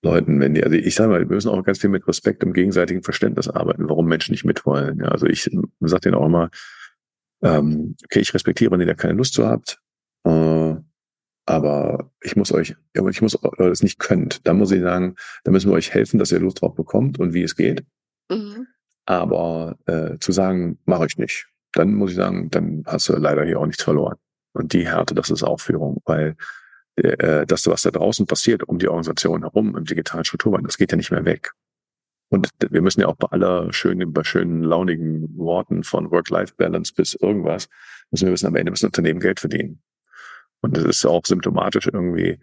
Speaker 2: Leuten, wenn die, also ich sage mal, wir müssen auch ganz viel mit Respekt und gegenseitigem Verständnis arbeiten, warum Menschen nicht mitwollen. Ja, also ich sage denen auch immer, ähm, okay, ich respektiere, wenn ihr da keine Lust zu habt. Äh, aber ich muss euch, ich muss es nicht könnt. Da muss ich sagen, da müssen wir euch helfen, dass ihr Lust drauf bekommt und wie es geht. Mhm. Aber äh, zu sagen, mache ich nicht, dann muss ich sagen, dann hast du leider hier auch nichts verloren. Und die Härte, das ist auch Führung, weil äh, das, was da draußen passiert, um die Organisation herum, im digitalen Strukturwandel, das geht ja nicht mehr weg. Und wir müssen ja auch bei aller schönen, bei schönen, launigen Worten von Work-Life-Balance bis irgendwas, müssen wir wissen, am Ende müssen Unternehmen Geld verdienen. Und das ist auch symptomatisch irgendwie,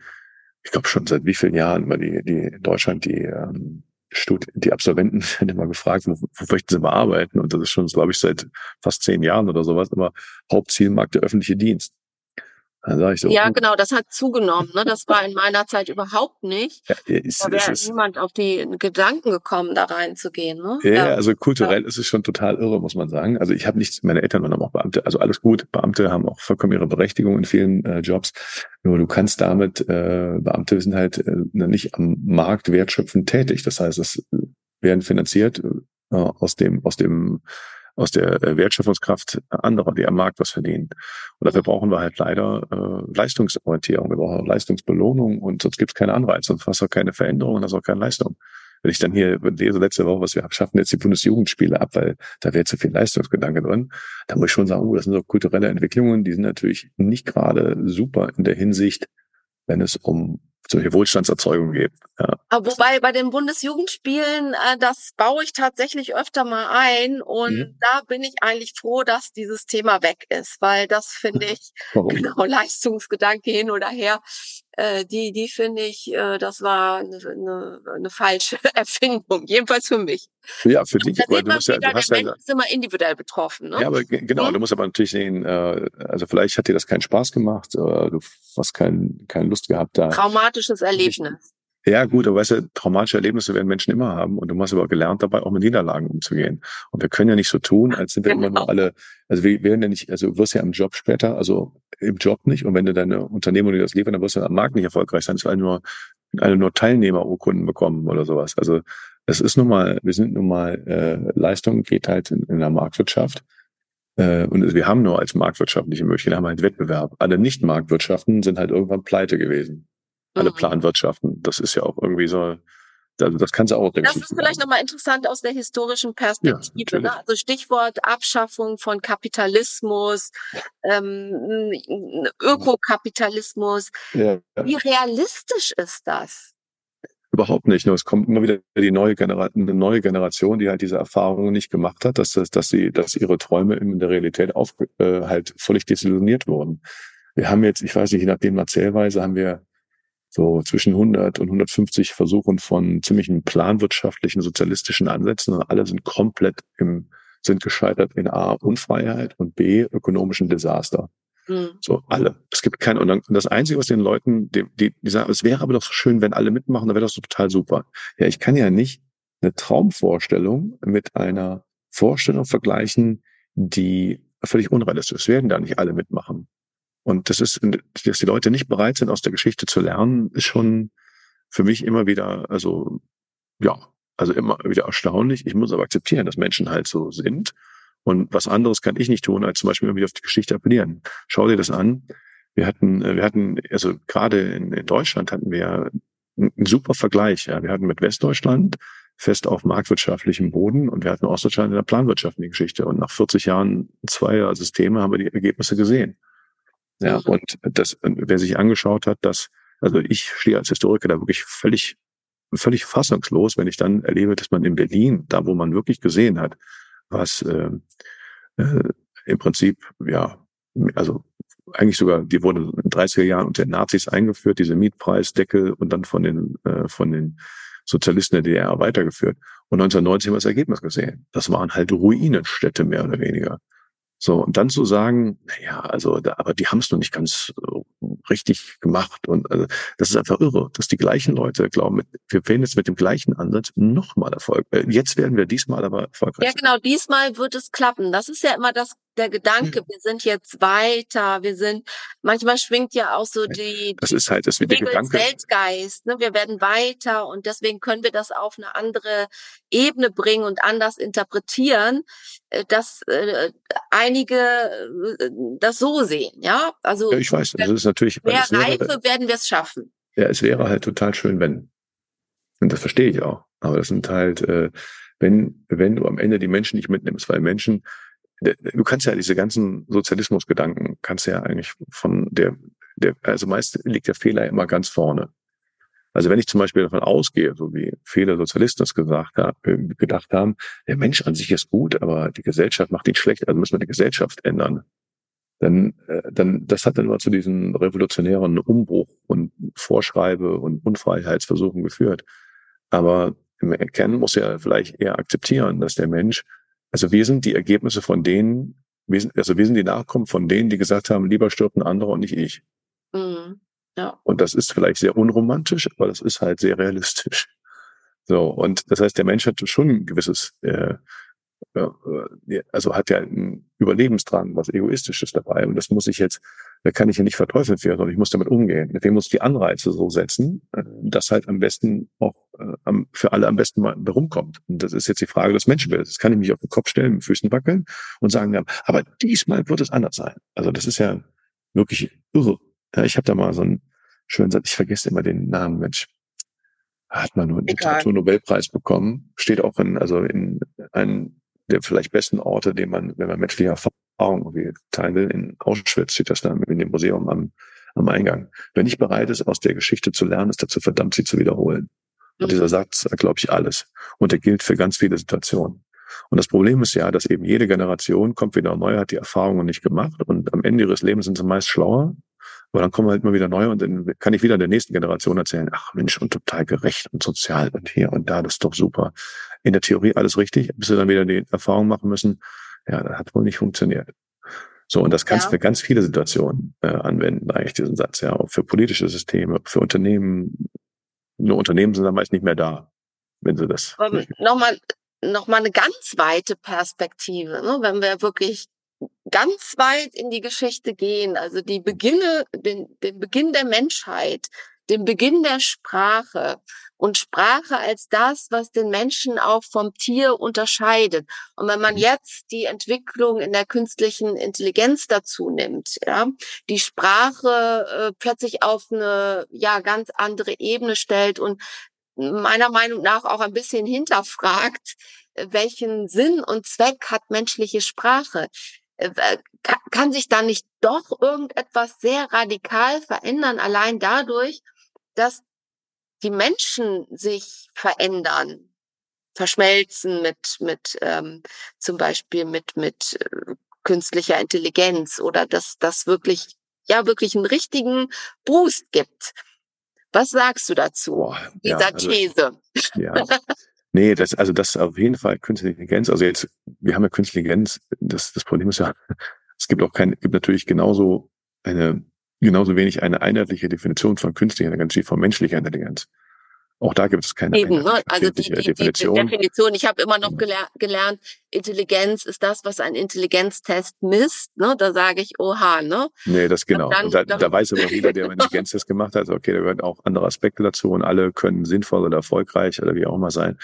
Speaker 2: ich glaube schon seit wie vielen Jahren immer die, die in Deutschland die ähm, Studi die Absolventen werden immer gefragt, wo, wo möchten sie mal arbeiten? Und das ist schon, glaube ich, seit fast zehn Jahren oder sowas, immer Hauptzielmarkt der öffentliche Dienst.
Speaker 1: Dann sag ich so, ja, genau, das hat zugenommen. Ne? Das war in meiner Zeit überhaupt nicht. Ja, ist, da wäre niemand auf die Gedanken gekommen, da reinzugehen. Ne?
Speaker 2: Ja, ja, also kulturell ja. ist es schon total irre, muss man sagen. Also ich habe nichts, meine Eltern waren auch Beamte, also alles gut. Beamte haben auch vollkommen ihre Berechtigung in vielen äh, Jobs. Nur du kannst damit, äh, Beamte sind halt äh, nicht am Markt wertschöpfend tätig. Das heißt, es werden finanziert äh, aus dem, aus dem aus der äh, Wertschöpfungskraft anderer, die am Markt was verdienen. Und dafür brauchen wir halt leider äh, Leistungsorientierung. Wir brauchen Leistungsbelohnung und sonst gibt es keine Anreize, sonst hast du auch keine Veränderung und hast auch keine Leistung. Wenn ich dann hier lese letzte Woche, was wir schaffen jetzt die Bundesjugendspiele ab, weil da wäre zu viel Leistungsgedanke drin, da muss ich schon sagen, oh, das sind so kulturelle Entwicklungen, die sind natürlich nicht gerade super in der Hinsicht, wenn es um solche Wohlstandserzeugung geht. Ja.
Speaker 1: Aber wobei bei den Bundesjugendspielen, äh, das baue ich tatsächlich öfter mal ein und mhm. da bin ich eigentlich froh, dass dieses Thema weg ist, weil das finde ich, Warum? genau, Leistungsgedanke hin oder her, äh, die, die finde ich, äh, das war eine, eine, eine falsche Erfindung, jedenfalls für mich.
Speaker 2: Ja, für dich. weil du musst ja,
Speaker 1: du hast der ja, Mensch ist immer individuell betroffen. Ne?
Speaker 2: Ja, aber genau, hm? du musst aber natürlich sehen, äh, also vielleicht hat dir das keinen Spaß gemacht, äh, du hast kein, keine Lust gehabt da.
Speaker 1: Traumatisches Erlebnis.
Speaker 2: Ja, gut, aber weißt du, traumatische Erlebnisse werden Menschen immer haben und du hast aber gelernt, dabei auch mit Niederlagen umzugehen. Und wir können ja nicht so tun, als sind wir genau. immer nur alle, also wir werden ja nicht, also du wirst ja im Job später, also im Job nicht. Und wenn du deine Unternehmung dir das liefern, dann wirst du am Markt nicht erfolgreich sein. Es werden nur, alle nur Teilnehmerurkunden bekommen oder sowas. Also es ist nun mal, wir sind nun mal, äh, Leistung geht halt in, in der Marktwirtschaft. Äh, und wir haben nur als marktwirtschaftliche Möglichkeit, haben halt Wettbewerb. Alle Nicht-Marktwirtschaften sind halt irgendwann pleite gewesen alle mhm. Planwirtschaften. Das ist ja auch irgendwie so, das kannst du auch.
Speaker 1: Das ist vielleicht nochmal interessant aus der historischen Perspektive. Ja, ne? Also Stichwort Abschaffung von Kapitalismus, ähm, Ökokapitalismus. Ja, ja. Wie realistisch ist das?
Speaker 2: Überhaupt nicht. Nur es kommt immer wieder die neue Generation, eine neue Generation, die halt diese Erfahrungen nicht gemacht hat, dass, dass sie, dass ihre Träume in der Realität auf, äh, halt völlig desillusioniert wurden. Wir haben jetzt, ich weiß nicht, je nachdem Erzählweise, haben wir so zwischen 100 und 150 Versuchen von ziemlichen planwirtschaftlichen, sozialistischen Ansätzen und alle sind komplett im, sind gescheitert in A, Unfreiheit und B, ökonomischen Desaster. Mhm. So, alle. Es gibt keine, und, das Einzige, was den Leuten, die, die, die sagen, es wäre aber doch so schön, wenn alle mitmachen, dann wäre das so total super. Ja, ich kann ja nicht eine Traumvorstellung mit einer Vorstellung vergleichen, die völlig unrealistisch ist. Werden da nicht alle mitmachen. Und das ist, dass die Leute nicht bereit sind, aus der Geschichte zu lernen, ist schon für mich immer wieder, also ja, also immer wieder erstaunlich. Ich muss aber akzeptieren, dass Menschen halt so sind Und was anderes kann ich nicht tun, als zum Beispiel irgendwie auf die Geschichte appellieren. Schau dir das an. Wir hatten, wir hatten, also gerade in, in Deutschland hatten wir einen super Vergleich. Ja. Wir hatten mit Westdeutschland fest auf marktwirtschaftlichem Boden und wir hatten Ostdeutschland in der planwirtschaftlichen Geschichte. Und nach 40 Jahren zweier Systeme haben wir die Ergebnisse gesehen. Ja, und das, wer sich angeschaut hat, dass, also ich stehe als Historiker da wirklich völlig, völlig fassungslos, wenn ich dann erlebe, dass man in Berlin, da wo man wirklich gesehen hat, was äh, äh, im Prinzip, ja, also eigentlich sogar, die wurde in den 30er Jahren unter den Nazis eingeführt, diese Mietpreisdeckel und dann von den, äh, von den Sozialisten der DDR weitergeführt. Und 1990 haben wir das Ergebnis gesehen. Das waren halt Ruinenstädte mehr oder weniger. So, und dann zu sagen, naja, also, da, aber die haben es noch nicht ganz äh, richtig gemacht. Und also, das ist einfach irre, dass die gleichen Leute glauben, wir werden jetzt mit dem gleichen Ansatz nochmal Erfolg. Äh, jetzt werden wir diesmal aber erfolgreich.
Speaker 1: Ja, genau, diesmal wird es klappen. Das ist ja immer das der Gedanke, wir sind jetzt weiter, wir sind, manchmal schwingt ja auch so die,
Speaker 2: das ist halt, das wird der Gedanke.
Speaker 1: Weltgeist, ne? wir werden weiter und deswegen können wir das auf eine andere Ebene bringen und anders interpretieren, äh, dass äh, einige äh, das so sehen, ja,
Speaker 2: also. Ja, ich weiß, das ist natürlich.
Speaker 1: Mehr Reife werden wir es schaffen.
Speaker 2: Ja, es wäre halt total schön, wenn. Und das verstehe ich auch. Aber das sind halt, äh, wenn, wenn du am Ende die Menschen nicht mitnimmst, weil Menschen du kannst ja diese ganzen Sozialismusgedanken, kannst ja eigentlich von der, der, also meist liegt der Fehler immer ganz vorne. Also wenn ich zum Beispiel davon ausgehe, so wie viele Sozialisten das gesagt haben, äh, gedacht haben, der Mensch an sich ist gut, aber die Gesellschaft macht ihn schlecht, also müssen wir die Gesellschaft ändern. Dann, äh, dann, das hat dann immer zu diesen revolutionären Umbruch und Vorschreibe und Unfreiheitsversuchen geführt. Aber im Kern muss er vielleicht eher akzeptieren, dass der Mensch also wir sind die Ergebnisse von denen, wir sind, also wir sind die Nachkommen von denen, die gesagt haben, lieber stirbt ein anderer und nicht ich. Mhm. Ja. Und das ist vielleicht sehr unromantisch, aber das ist halt sehr realistisch. So, und das heißt, der Mensch hat schon ein gewisses, äh, also hat ja einen Überlebensdrang, was Egoistisches dabei. Und das muss ich jetzt, da kann ich ja nicht verteufeln für, sondern ich muss damit umgehen. Deswegen muss ich die Anreize so setzen, äh, dass halt am besten auch äh, für alle am besten mal rumkommt. Und das ist jetzt die Frage des Menschenbildes. Das kann ich mich auf den Kopf stellen, mit Füßen wackeln und sagen, aber diesmal wird es anders sein. Also das ist ja wirklich irre. Ja, ich habe da mal so einen schönen Satz, ich vergesse immer den Namen, Mensch. Hat man nur einen Literaturnobelpreis bekommen. Steht auch in, also in einem der vielleicht besten Orte, den man, wenn man menschliche Erfahrung irgendwie teilen will, in Auschwitz steht das da in dem Museum am, am Eingang. Wer nicht bereit ist, aus der Geschichte zu lernen, ist dazu verdammt, sie zu wiederholen. Und dieser Satz sagt, glaube ich, alles. Und er gilt für ganz viele Situationen. Und das Problem ist ja, dass eben jede Generation kommt wieder neu, hat die Erfahrungen nicht gemacht und am Ende ihres Lebens sind sie meist schlauer. Aber dann kommen halt immer wieder neu und dann kann ich wieder der nächsten Generation erzählen, ach Mensch, und total gerecht und sozial und hier und da, das ist doch super. In der Theorie alles richtig, bis sie dann wieder die Erfahrung machen müssen, ja, das hat wohl nicht funktioniert. So, und das kannst du ja. für ganz viele Situationen äh, anwenden, eigentlich diesen Satz, ja, auch für politische Systeme, für Unternehmen, nur Unternehmen sind dann meist nicht mehr da, wenn sie das.
Speaker 1: Nochmal, nochmal eine ganz weite Perspektive, ne? wenn wir wirklich ganz weit in die Geschichte gehen, also die Beginne, den, den Beginn der Menschheit, den Beginn der Sprache und Sprache als das, was den Menschen auch vom Tier unterscheidet. Und wenn man mhm. jetzt die Entwicklung in der künstlichen Intelligenz dazu nimmt, ja, die Sprache äh, plötzlich auf eine ja ganz andere Ebene stellt und meiner Meinung nach auch ein bisschen hinterfragt, äh, welchen Sinn und Zweck hat menschliche Sprache? Äh, kann sich da nicht doch irgendetwas sehr radikal verändern, allein dadurch, dass die Menschen sich verändern, verschmelzen mit, mit ähm, zum Beispiel mit, mit äh, künstlicher Intelligenz oder dass das wirklich, ja, wirklich einen richtigen Boost gibt. Was sagst du dazu, Boah, dieser ja, also, These?
Speaker 2: Ja. Nee, das, also das auf jeden Fall künstliche Intelligenz. Also jetzt, wir haben ja künstliche Intelligenz. Das, das Problem ist ja, es gibt auch kein, gibt natürlich genauso eine genauso wenig eine einheitliche Definition von künstlicher Intelligenz wie von menschlicher Intelligenz. Auch da gibt es keine
Speaker 1: Eben, ne? also die, die, Definition. Die Definition. Ich habe immer noch geler gelernt, Intelligenz ist das, was ein Intelligenztest misst. Ne? Da sage ich, oha, ne?
Speaker 2: Nee, das genau. Dann, da, da weiß aber jeder, der einen Intelligenztest gemacht hat, okay, da gehören auch andere Aspekte dazu und alle können sinnvoll oder erfolgreich oder wie auch immer sein.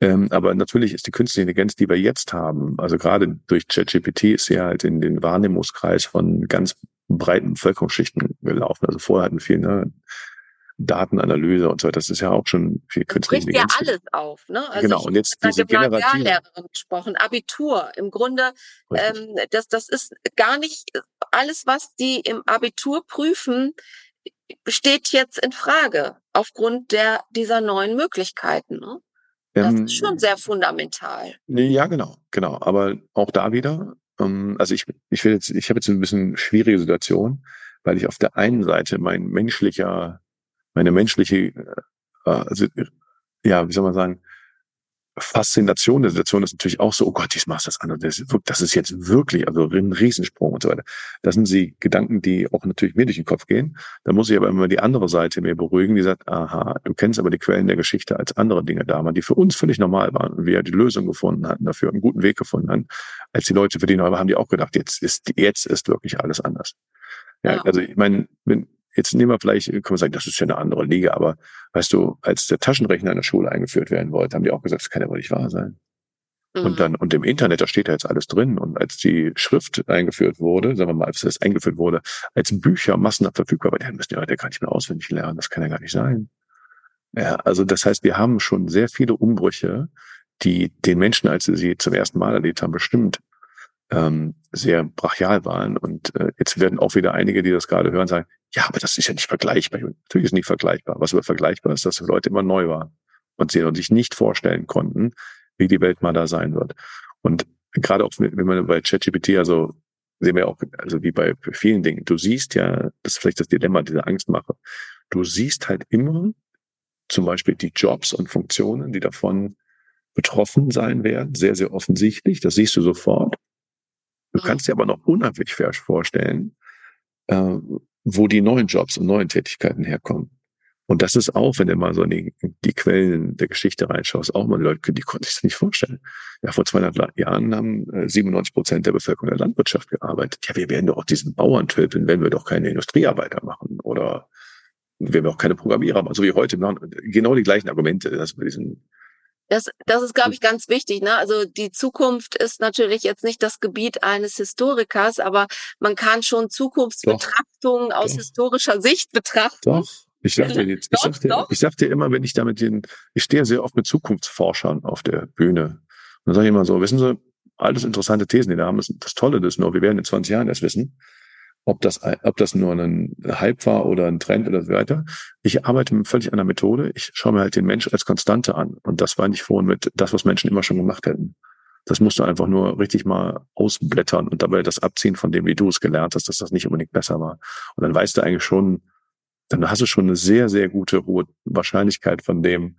Speaker 2: Ähm, aber natürlich ist die künstliche Intelligenz, die wir jetzt haben, also gerade durch ChatGPT ist sie halt in den Wahrnehmungskreis von ganz breiten Bevölkerungsschichten gelaufen. Also vorher hatten wir ne, Datenanalyse und so weiter. Das ist ja auch schon viel künstliche
Speaker 1: Intelligenz. ja alles auf, ne?
Speaker 2: Also genau. Und jetzt diese generative
Speaker 1: gesprochen, Abitur. Im Grunde, ähm, das, das ist gar nicht alles, was die im Abitur prüfen, steht jetzt in Frage aufgrund der dieser neuen Möglichkeiten. Ne? Das ähm, ist schon sehr fundamental.
Speaker 2: Ja, genau, genau. Aber auch da wieder, also ich, ich will jetzt, ich habe jetzt ein bisschen schwierige Situation, weil ich auf der einen Seite mein menschlicher, meine menschliche, äh, also, ja, wie soll man sagen, Faszination der Situation ist natürlich auch so, oh Gott, ich machst das an. Das ist, das ist jetzt wirklich, also ein Riesensprung und so weiter. Das sind die Gedanken, die auch natürlich mir durch den Kopf gehen. Da muss ich aber immer die andere Seite mir beruhigen, die sagt, aha, du kennst aber die Quellen der Geschichte als andere Dinge da waren, die für uns völlig normal waren und wir die Lösung gefunden hatten, dafür einen guten Weg gefunden haben. Als die Leute für die neu haben die auch gedacht, jetzt ist, jetzt ist wirklich alles anders. Ja, ja. also ich meine, wenn, jetzt nehmen wir vielleicht, können wir sagen, das ist ja eine andere Liga, aber weißt du, als der Taschenrechner in der Schule eingeführt werden wollte, haben die auch gesagt, das kann ja wohl nicht wahr sein. Mhm. Und dann, und im Internet, da steht ja jetzt alles drin. Und als die Schrift eingeführt wurde, sagen wir mal, als das eingeführt wurde, als Bücher massenhaft verfügbar waren, dann müssen die heute gar nicht mehr auswendig lernen. Das kann ja gar nicht sein. Ja, also das heißt, wir haben schon sehr viele Umbrüche, die den Menschen, als sie sie zum ersten Mal erlebt haben, bestimmt ähm, sehr brachial waren. Und äh, jetzt werden auch wieder einige, die das gerade hören, sagen, ja, aber das ist ja nicht vergleichbar. Natürlich ist nicht vergleichbar. Was aber vergleichbar ist, dass die Leute immer neu waren und sie sich nicht vorstellen konnten, wie die Welt mal da sein wird. Und gerade auch, wenn man bei ChatGPT, also sehen wir auch, also wie bei vielen Dingen, du siehst ja, das ist vielleicht das Dilemma, diese Angstmache. Du siehst halt immer zum Beispiel die Jobs und Funktionen, die davon betroffen sein werden, sehr, sehr offensichtlich. Das siehst du sofort. Du kannst dir aber noch unheimlich vorstellen, äh, wo die neuen Jobs und neuen Tätigkeiten herkommen. Und das ist auch, wenn du mal so in die, die Quellen der Geschichte reinschaust, auch mal Leute, die konnten sich das nicht vorstellen. Ja, vor 200 Jahren haben 97 äh, Prozent der Bevölkerung der Landwirtschaft gearbeitet. Ja, wir werden doch auch diesen Bauern töten, wenn wir doch keine Industriearbeiter machen oder wenn wir auch keine Programmierer machen, so wie heute. Genau die gleichen Argumente, dass wir diesen
Speaker 1: das, das ist, glaube ich, ganz wichtig. Ne? Also die Zukunft ist natürlich jetzt nicht das Gebiet eines Historikers, aber man kann schon Zukunftsbetrachtungen aus doch. historischer Sicht betrachten.
Speaker 2: Doch. Ich sag dir jetzt, ich sag dir, ich sag dir immer, wenn ich da mit den, ich stehe sehr oft mit Zukunftsforschern auf der Bühne. Und dann sage ich immer so, wissen Sie, alles interessante Thesen, die da haben. Das Tolle ist nur, wir werden in 20 Jahren erst wissen, ob das, ob das nur ein Hype war oder ein Trend oder so weiter. Ich arbeite mit völlig einer Methode. Ich schaue mir halt den Mensch als Konstante an. Und das war nicht vorhin mit das, was Menschen immer schon gemacht hätten. Das musst du einfach nur richtig mal ausblättern und dabei das abziehen von dem, wie du es gelernt hast, dass das nicht unbedingt besser war. Und dann weißt du eigentlich schon, dann hast du schon eine sehr, sehr gute hohe Wahrscheinlichkeit von dem,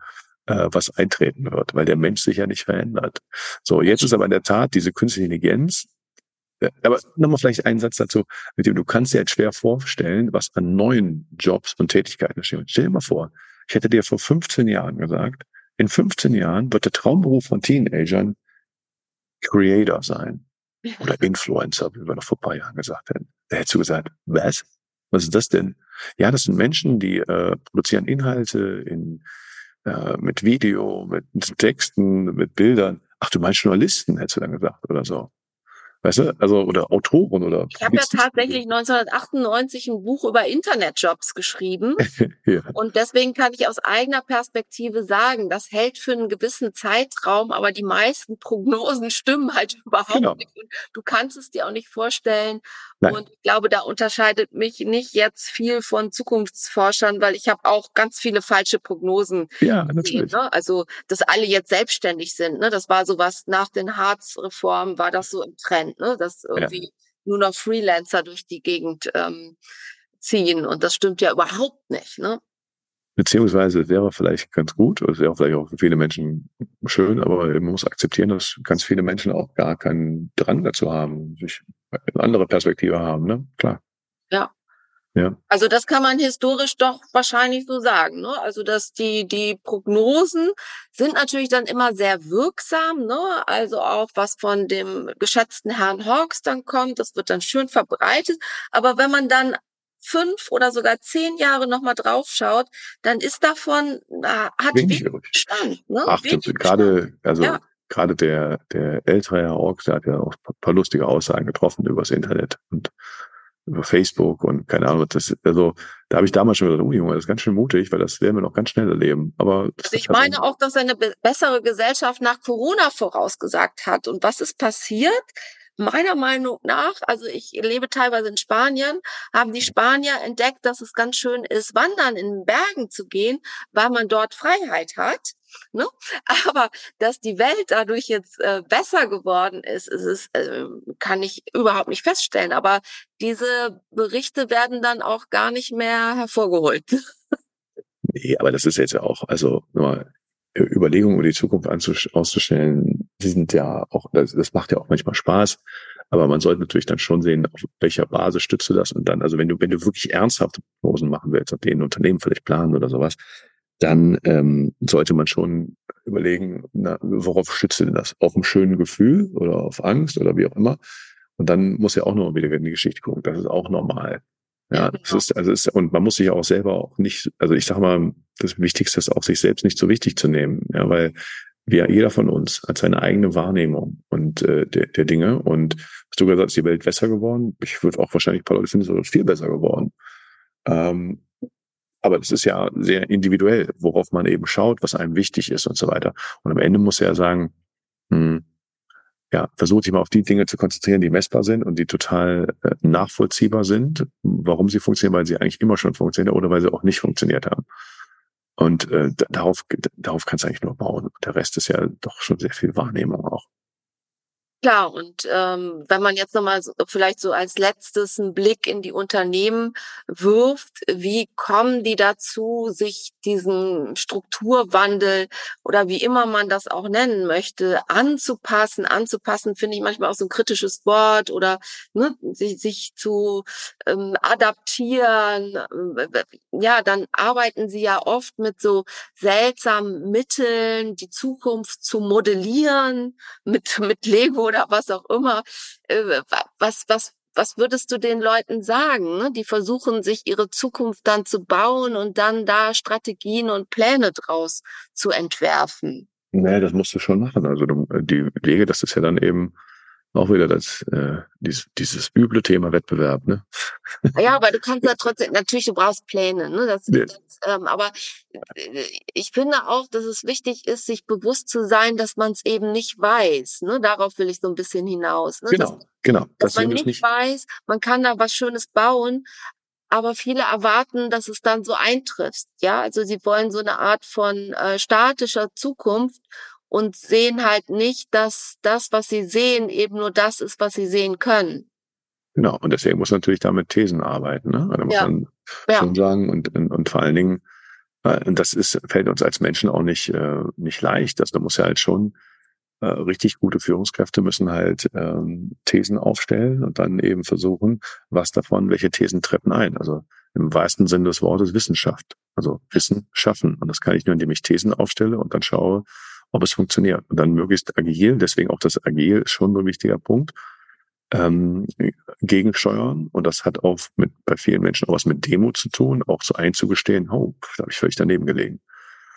Speaker 2: äh, was eintreten wird, weil der Mensch sich ja nicht verändert. So, jetzt ist aber in der Tat diese künstliche Intelligenz, aber nochmal vielleicht einen Satz dazu, mit dem du kannst dir jetzt schwer vorstellen, was an neuen Jobs und Tätigkeiten stehen. Stell dir mal vor, ich hätte dir vor 15 Jahren gesagt, in 15 Jahren wird der Traumberuf von Teenagern Creator sein. Oder Influencer, wie wir noch vor ein paar Jahren gesagt hätten. Da hättest du gesagt, was? Was ist das denn? Ja, das sind Menschen, die äh, produzieren Inhalte in, äh, mit Video, mit Texten, mit Bildern. Ach, du meinst Journalisten, hättest du dann gesagt, oder so. Weißt du, also oder Autoren oder.
Speaker 1: Ich habe ja tatsächlich 1998 ein Buch über Internetjobs geschrieben. ja. Und deswegen kann ich aus eigener Perspektive sagen, das hält für einen gewissen Zeitraum, aber die meisten Prognosen stimmen halt überhaupt genau. nicht. Und du kannst es dir auch nicht vorstellen. Nein. Und ich glaube, da unterscheidet mich nicht jetzt viel von Zukunftsforschern, weil ich habe auch ganz viele falsche Prognosen.
Speaker 2: Ja, natürlich.
Speaker 1: ne? Also, dass alle jetzt selbstständig sind. Ne? Das war sowas nach den Harz-Reformen, war das so im Trend ne? dass irgendwie ja. nur noch Freelancer durch die Gegend ähm, ziehen. Und das stimmt ja überhaupt nicht. Ne?
Speaker 2: Beziehungsweise wäre vielleicht ganz gut, oder wäre vielleicht auch für viele Menschen schön, aber man muss akzeptieren, dass ganz viele Menschen auch gar keinen Drang dazu haben, sich eine andere Perspektive haben, ne? Klar.
Speaker 1: Ja. Also das kann man historisch doch wahrscheinlich so sagen. Ne? Also dass die die Prognosen sind natürlich dann immer sehr wirksam. Ne? Also auch was von dem geschätzten Herrn Hawks dann kommt, das wird dann schön verbreitet. Aber wenn man dann fünf oder sogar zehn Jahre nochmal drauf schaut, dann ist davon, hat wenig, wenig Bestand.
Speaker 2: Ne? Ach, wenig gerade, also ja. gerade der, der ältere Herr Ork, der hat ja auch ein paar lustige Aussagen getroffen übers Internet und über Facebook und keine Ahnung, das, also da habe ich damals schon gesagt, oh Junge, das ist ganz schön mutig, weil das werden wir noch ganz schnell erleben. Aber
Speaker 1: also ich meine auch, dass eine bessere Gesellschaft nach Corona vorausgesagt hat. Und was ist passiert? Meiner Meinung nach, also ich lebe teilweise in Spanien, haben die Spanier entdeckt, dass es ganz schön ist, wandern in Bergen zu gehen, weil man dort Freiheit hat. Ne? Aber dass die Welt dadurch jetzt äh, besser geworden ist, ist es, äh, kann ich überhaupt nicht feststellen. Aber diese Berichte werden dann auch gar nicht mehr hervorgeholt.
Speaker 2: Nee, aber das ist jetzt ja auch, also nur Überlegungen über die Zukunft auszustellen, die sind ja auch, das, das macht ja auch manchmal Spaß. Aber man sollte natürlich dann schon sehen, auf welcher Basis stützt du das und dann, also wenn du, wenn du wirklich ernsthafte Prognosen machen willst, auf denen Unternehmen vielleicht planen oder sowas, dann ähm, sollte man schon überlegen, na, worauf stützt du denn das? Auf einem schönen Gefühl oder auf Angst oder wie auch immer. Und dann muss ja auch noch wieder in die Geschichte gucken. Das ist auch normal. Ja, das genau. ist, also ist, und man muss sich auch selber auch nicht, also ich sag mal, das Wichtigste ist auch, sich selbst nicht so wichtig zu nehmen. Ja, weil wir, jeder von uns hat seine eigene Wahrnehmung und äh, der, der Dinge. Und hast du gesagt, ist die Welt besser geworden? Ich würde auch wahrscheinlich ein finden, es ist viel besser geworden. Ähm, aber das ist ja sehr individuell, worauf man eben schaut, was einem wichtig ist und so weiter. Und am Ende muss er ja sagen, hm, ja, versucht sich mal auf die Dinge zu konzentrieren, die messbar sind und die total äh, nachvollziehbar sind, warum sie funktionieren, weil sie eigentlich immer schon funktionieren oder weil sie auch nicht funktioniert haben. Und äh, darauf, darauf kannst du eigentlich nur bauen. Der Rest ist ja doch schon sehr viel Wahrnehmung auch.
Speaker 1: Klar, und ähm, wenn man jetzt nochmal so, vielleicht so als letztes einen Blick in die Unternehmen wirft, wie kommen die dazu, sich diesen Strukturwandel oder wie immer man das auch nennen möchte, anzupassen? Anzupassen finde ich manchmal auch so ein kritisches Wort oder ne, sich, sich zu ähm, adaptieren. Ja, dann arbeiten sie ja oft mit so seltsamen Mitteln, die Zukunft zu modellieren, mit, mit Lego oder was auch immer. Äh, was, was, was würdest du den Leuten sagen, ne? die versuchen, sich ihre Zukunft dann zu bauen und dann da Strategien und Pläne draus zu entwerfen?
Speaker 2: Nee, das musst du schon machen. Also die Wege, das ist ja dann eben auch wieder das, äh, dieses, dieses üble Thema Wettbewerb, ne?
Speaker 1: Ja, aber du kannst ja trotzdem, natürlich, du brauchst Pläne, ne? Das, ja. das, ähm, aber äh, ich finde auch, dass es wichtig ist, sich bewusst zu sein, dass man es eben nicht weiß. Ne? Darauf will ich so ein bisschen hinaus. Ne?
Speaker 2: Genau, dass, genau.
Speaker 1: Dass das man nicht, nicht weiß, man kann da was Schönes bauen, aber viele erwarten, dass es dann so eintrifft. Ja, also sie wollen so eine Art von äh, statischer Zukunft und sehen halt nicht, dass das, was sie sehen, eben nur das ist, was sie sehen können.
Speaker 2: Genau, und deswegen muss man natürlich da mit Thesen arbeiten. Ne? Da muss ja. man ja. schon sagen und, und, und vor allen Dingen, äh, das ist, fällt uns als Menschen auch nicht, äh, nicht leicht. Also da muss ja halt schon äh, richtig gute Führungskräfte müssen halt ähm, Thesen aufstellen und dann eben versuchen, was davon, welche Thesen treffen ein. Also im wahrsten Sinne des Wortes Wissenschaft. Also Wissen schaffen. Und das kann ich nur, indem ich Thesen aufstelle und dann schaue, ob es funktioniert. Und dann möglichst agil, deswegen auch das Agil ist schon ein wichtiger Punkt, ähm, gegensteuern. Und das hat auch mit, bei vielen Menschen auch was mit Demo zu tun, auch so einzugestehen, oh, da habe ich völlig daneben gelegen.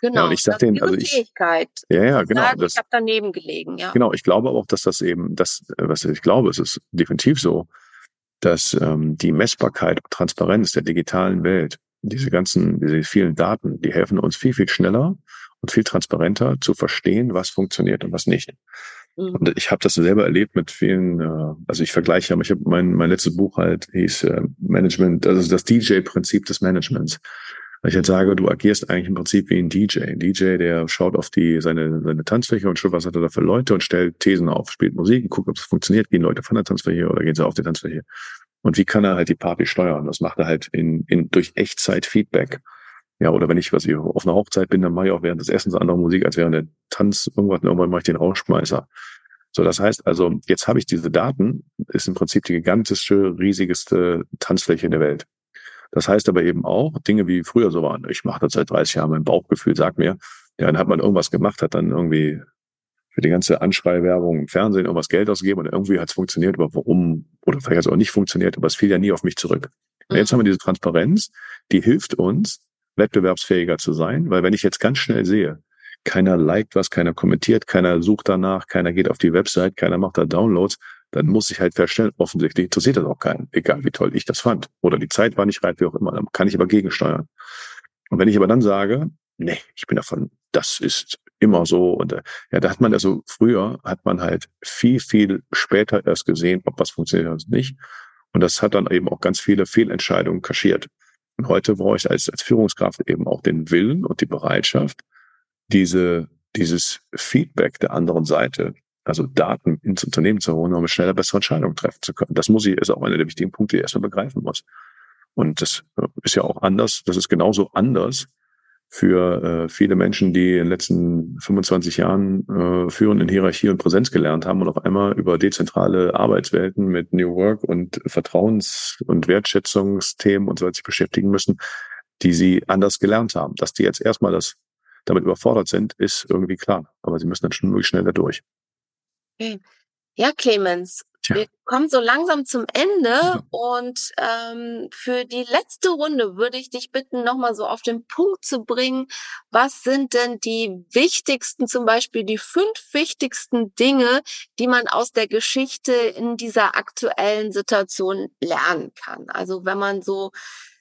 Speaker 1: Genau. Ja, und ich sag denen, also ich, Fähigkeit.
Speaker 2: Ja, ja, genau.
Speaker 1: Sagen, das, ich habe daneben gelegen, ja.
Speaker 2: Genau, ich glaube auch, dass das eben, das, was ich glaube, es ist definitiv so, dass ähm, die Messbarkeit und Transparenz der digitalen Welt, diese ganzen, diese vielen Daten, die helfen uns viel, viel schneller und viel transparenter zu verstehen, was funktioniert und was nicht. Mhm. Und ich habe das selber erlebt mit vielen, äh, also ich vergleiche, aber ich habe mein, mein letztes Buch halt hieß äh, Management, also das DJ-Prinzip des Managements. Weil ich halt sage, du agierst eigentlich im Prinzip wie ein DJ. Ein DJ, der schaut auf die, seine, seine Tanzfläche und schaut, was hat er da für Leute und stellt Thesen auf, spielt Musik, guckt, ob es funktioniert, gehen Leute von der Tanzfläche oder gehen sie auf die Tanzfläche. Und wie kann er halt die Party steuern? Das macht er halt in, in durch Echtzeit-Feedback. Ja, oder wenn ich, was ich auf einer Hochzeit bin, dann mache ich auch während des Essens andere Musik, als während der Tanz irgendwas, irgendwann mache ich den Rausschmeißer. So, das heißt also, jetzt habe ich diese Daten, ist im Prinzip die gigantische, riesigste Tanzfläche in der Welt. Das heißt aber eben auch, Dinge wie früher so waren, ich mache das seit 30 Jahren, mein Bauchgefühl sagt mir, ja, dann hat man irgendwas gemacht, hat dann irgendwie für die ganze Anschreiwerbung im Fernsehen irgendwas Geld ausgegeben und irgendwie hat es funktioniert, aber warum, oder vielleicht hat es auch nicht funktioniert, aber es fiel ja nie auf mich zurück. Und jetzt haben wir diese Transparenz, die hilft uns, wettbewerbsfähiger zu sein, weil wenn ich jetzt ganz schnell sehe, keiner liked was, keiner kommentiert, keiner sucht danach, keiner geht auf die Website, keiner macht da Downloads, dann muss ich halt feststellen, offensichtlich interessiert das auch keinen, egal wie toll ich das fand. Oder die Zeit war nicht reif, wie auch immer. Dann kann ich aber gegensteuern. Und wenn ich aber dann sage, nee, ich bin davon, das ist immer so. Und äh, ja, da hat man also früher hat man halt viel, viel später erst gesehen, ob was funktioniert oder nicht. Und das hat dann eben auch ganz viele Fehlentscheidungen kaschiert. Und heute brauche ich als, als Führungskraft eben auch den Willen und die Bereitschaft, diese, dieses Feedback der anderen Seite, also Daten ins Unternehmen zu holen, um schneller bessere Entscheidungen treffen zu können. Das muss ich, ist auch einer der wichtigen Punkte, die ich erstmal begreifen muss. Und das äh, ist ja auch anders, das ist genauso anders für äh, viele Menschen, die in den letzten 25 Jahren äh, führen in Hierarchie und Präsenz gelernt haben und auf einmal über dezentrale Arbeitswelten mit New Work und Vertrauens- und Wertschätzungsthemen und so weiter sich beschäftigen müssen, die sie anders gelernt haben. Dass die jetzt erstmal das damit überfordert sind, ist irgendwie klar. Aber sie müssen dann schon wirklich schnell da durch.
Speaker 1: Okay. Ja, Clemens, Tja. wir kommen so langsam zum Ende und ähm, für die letzte Runde würde ich dich bitten, nochmal so auf den Punkt zu bringen, was sind denn die wichtigsten, zum Beispiel die fünf wichtigsten Dinge, die man aus der Geschichte in dieser aktuellen Situation lernen kann? Also wenn man so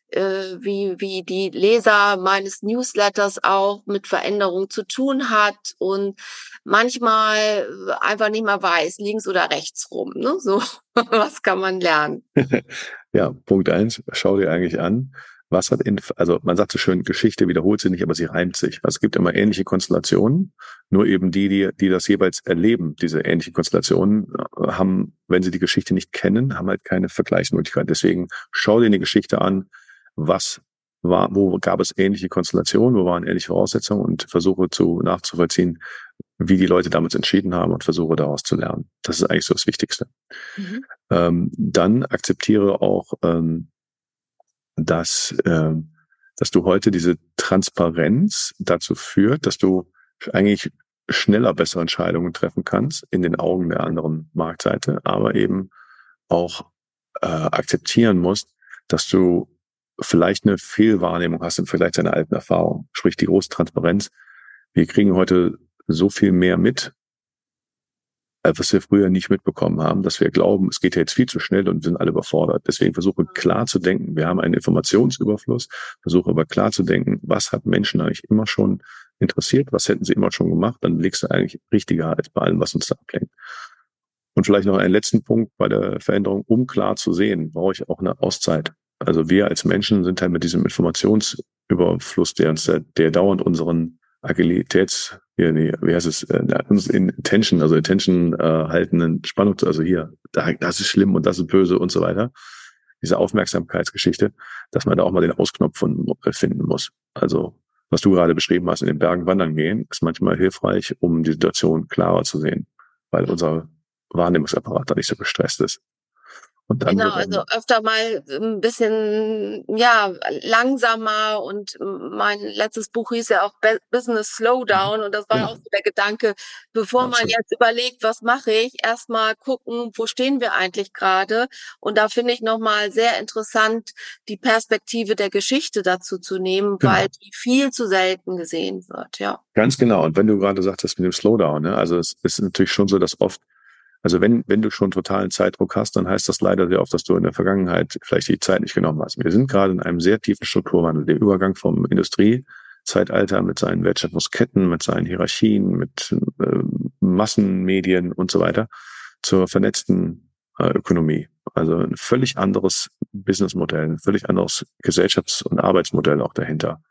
Speaker 1: äh, wie, wie die Leser meines Newsletters auch mit Veränderung zu tun hat und manchmal äh, einfach nicht mehr weiß, links oder rechts rum. Ne? So, was kann man lernen?
Speaker 2: ja, Punkt eins, schau dir eigentlich an, was hat in, also man sagt so schön, Geschichte wiederholt sich nicht, aber sie reimt sich. Also es gibt immer ähnliche Konstellationen, nur eben die, die, die das jeweils erleben, diese ähnlichen Konstellationen, äh, haben, wenn sie die Geschichte nicht kennen, haben halt keine Vergleichsmöglichkeit. Deswegen schau dir die Geschichte an, was war, wo gab es ähnliche Konstellationen, wo waren ähnliche Voraussetzungen und versuche zu nachzuvollziehen, wie die Leute damals entschieden haben und versuche daraus zu lernen. Das ist eigentlich so das Wichtigste. Mhm. Ähm, dann akzeptiere auch, ähm, dass, ähm, dass du heute diese Transparenz dazu führt, dass du eigentlich schneller bessere Entscheidungen treffen kannst in den Augen der anderen Marktseite, aber eben auch äh, akzeptieren musst, dass du vielleicht eine Fehlwahrnehmung hast und vielleicht deine alten Erfahrungen. Sprich die große Transparenz. Wir kriegen heute so viel mehr mit, als was wir früher nicht mitbekommen haben, dass wir glauben, es geht ja jetzt viel zu schnell und sind alle überfordert. Deswegen versuche klar zu denken. Wir haben einen Informationsüberfluss. Versuche aber klar zu denken, was hat Menschen eigentlich immer schon interessiert? Was hätten sie immer schon gemacht? Dann legst du eigentlich richtiger als bei allem, was uns da ablenkt. Und vielleicht noch einen letzten Punkt bei der Veränderung, um klar zu sehen, brauche ich auch eine Auszeit. Also wir als Menschen sind halt mit diesem Informationsüberfluss, der uns, der dauernd unseren Agilitäts, hier, nee, wie heißt es, äh, uns in Attention, also Attention äh, haltenden Spannung, also hier, da, das ist schlimm und das ist böse und so weiter. Diese Aufmerksamkeitsgeschichte, dass man da auch mal den Ausknopf von, äh, finden muss. Also was du gerade beschrieben hast, in den Bergen wandern gehen, ist manchmal hilfreich, um die Situation klarer zu sehen, weil unser Wahrnehmungsapparat da nicht so gestresst ist.
Speaker 1: Und dann genau, also öfter mal ein bisschen, ja, langsamer und mein letztes Buch hieß ja auch Business Slowdown und das war genau. auch so der Gedanke, bevor Absolut. man jetzt überlegt, was mache ich, erstmal gucken, wo stehen wir eigentlich gerade und da finde ich nochmal sehr interessant, die Perspektive der Geschichte dazu zu nehmen, genau. weil die viel zu selten gesehen wird, ja.
Speaker 2: Ganz genau und wenn du gerade sagtest mit dem Slowdown, ne, also es ist natürlich schon so, dass oft also wenn, wenn du schon totalen Zeitdruck hast, dann heißt das leider sehr oft, dass du in der Vergangenheit vielleicht die Zeit nicht genommen hast. Wir sind gerade in einem sehr tiefen Strukturwandel. Der Übergang vom Industriezeitalter mit seinen Wertschöpfungsketten, mit seinen Hierarchien, mit äh, Massenmedien und so weiter zur vernetzten äh, Ökonomie. Also ein völlig anderes Businessmodell, ein völlig anderes Gesellschafts- und Arbeitsmodell auch dahinter.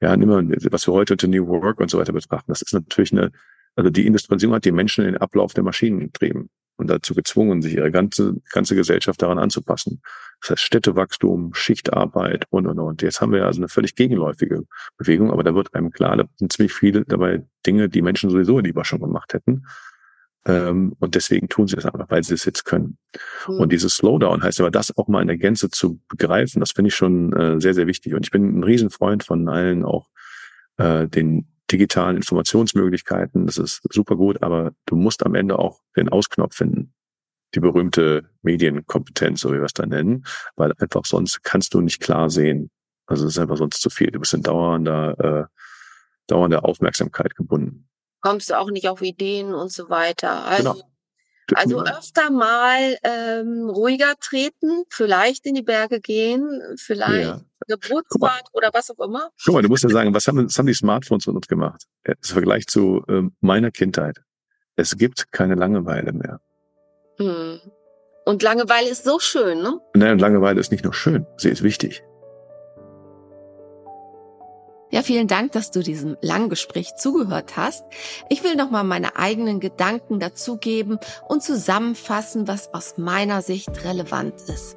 Speaker 2: Ja, immer, was wir heute unter New Work und so weiter betrachten, das ist natürlich eine also die Industrialisierung hat die Menschen in den Ablauf der Maschinen getrieben und dazu gezwungen, sich ihre ganze, ganze Gesellschaft daran anzupassen. Das heißt Städtewachstum, Schichtarbeit und, und, und. Jetzt haben wir also eine völlig gegenläufige Bewegung, aber da wird einem klar, da sind ziemlich viele dabei Dinge, die Menschen sowieso lieber schon gemacht hätten. Ähm, und deswegen tun sie das einfach, weil sie es jetzt können. Mhm. Und dieses Slowdown heißt aber, das auch mal in der Gänze zu begreifen, das finde ich schon äh, sehr, sehr wichtig. Und ich bin ein Riesenfreund von allen auch äh, den digitalen Informationsmöglichkeiten. Das ist super gut, aber du musst am Ende auch den Ausknopf finden. die berühmte Medienkompetenz, so wie wir es da nennen, weil einfach sonst kannst du nicht klar sehen. Also es ist einfach sonst zu viel. Du bist in dauernder, äh, dauernder Aufmerksamkeit gebunden.
Speaker 1: Kommst du auch nicht auf Ideen und so weiter. Also, genau. Also öfter mal ähm, ruhiger treten, vielleicht in die Berge gehen, vielleicht ja. eine Bootsfahrt oder was auch immer.
Speaker 2: Guck mal, du musst ja sagen, was haben, was haben die Smartphones von uns gemacht? Im Vergleich zu ähm, meiner Kindheit. Es gibt keine Langeweile mehr.
Speaker 1: Hm. Und Langeweile ist so schön, ne?
Speaker 2: Nein, Langeweile ist nicht nur schön, sie ist wichtig.
Speaker 1: Ja, vielen Dank, dass du diesem langen Gespräch zugehört hast. Ich will nochmal meine eigenen Gedanken dazugeben und zusammenfassen, was aus meiner Sicht relevant ist.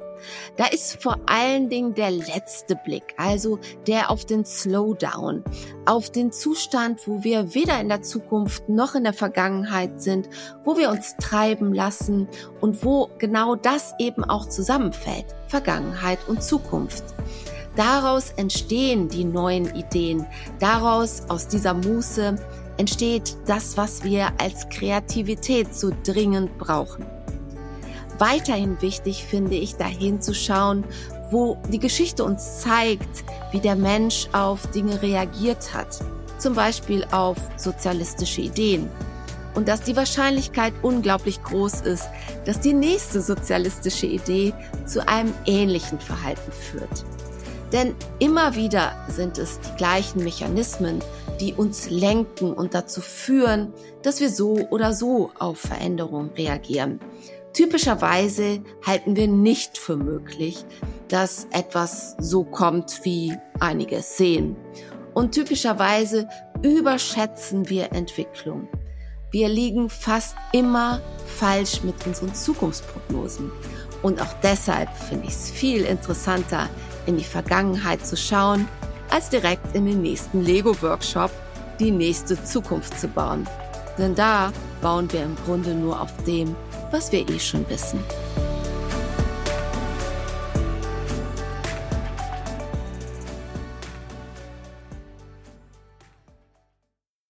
Speaker 1: Da ist vor allen Dingen der letzte Blick, also der auf den Slowdown, auf den Zustand, wo wir weder in der Zukunft noch in der Vergangenheit sind, wo wir uns treiben lassen und wo genau das eben auch zusammenfällt, Vergangenheit und Zukunft. Daraus entstehen die neuen Ideen, daraus aus dieser Muße entsteht das, was wir als Kreativität so dringend brauchen. Weiterhin wichtig finde ich, dahin zu schauen, wo die Geschichte uns zeigt, wie der Mensch auf Dinge reagiert hat. Zum Beispiel auf sozialistische Ideen. Und dass die Wahrscheinlichkeit unglaublich groß ist, dass die nächste sozialistische Idee zu einem ähnlichen Verhalten führt. Denn immer wieder sind es die gleichen Mechanismen, die uns lenken und dazu führen, dass wir so oder so auf Veränderungen reagieren. Typischerweise halten wir nicht für möglich, dass etwas so kommt, wie einige sehen. Und typischerweise überschätzen wir Entwicklung. Wir liegen fast immer falsch mit unseren Zukunftsprognosen. Und auch deshalb finde ich es viel interessanter, in die Vergangenheit zu schauen, als direkt in den nächsten Lego-Workshop die nächste Zukunft zu bauen. Denn da bauen wir im Grunde nur auf dem, was wir eh schon wissen.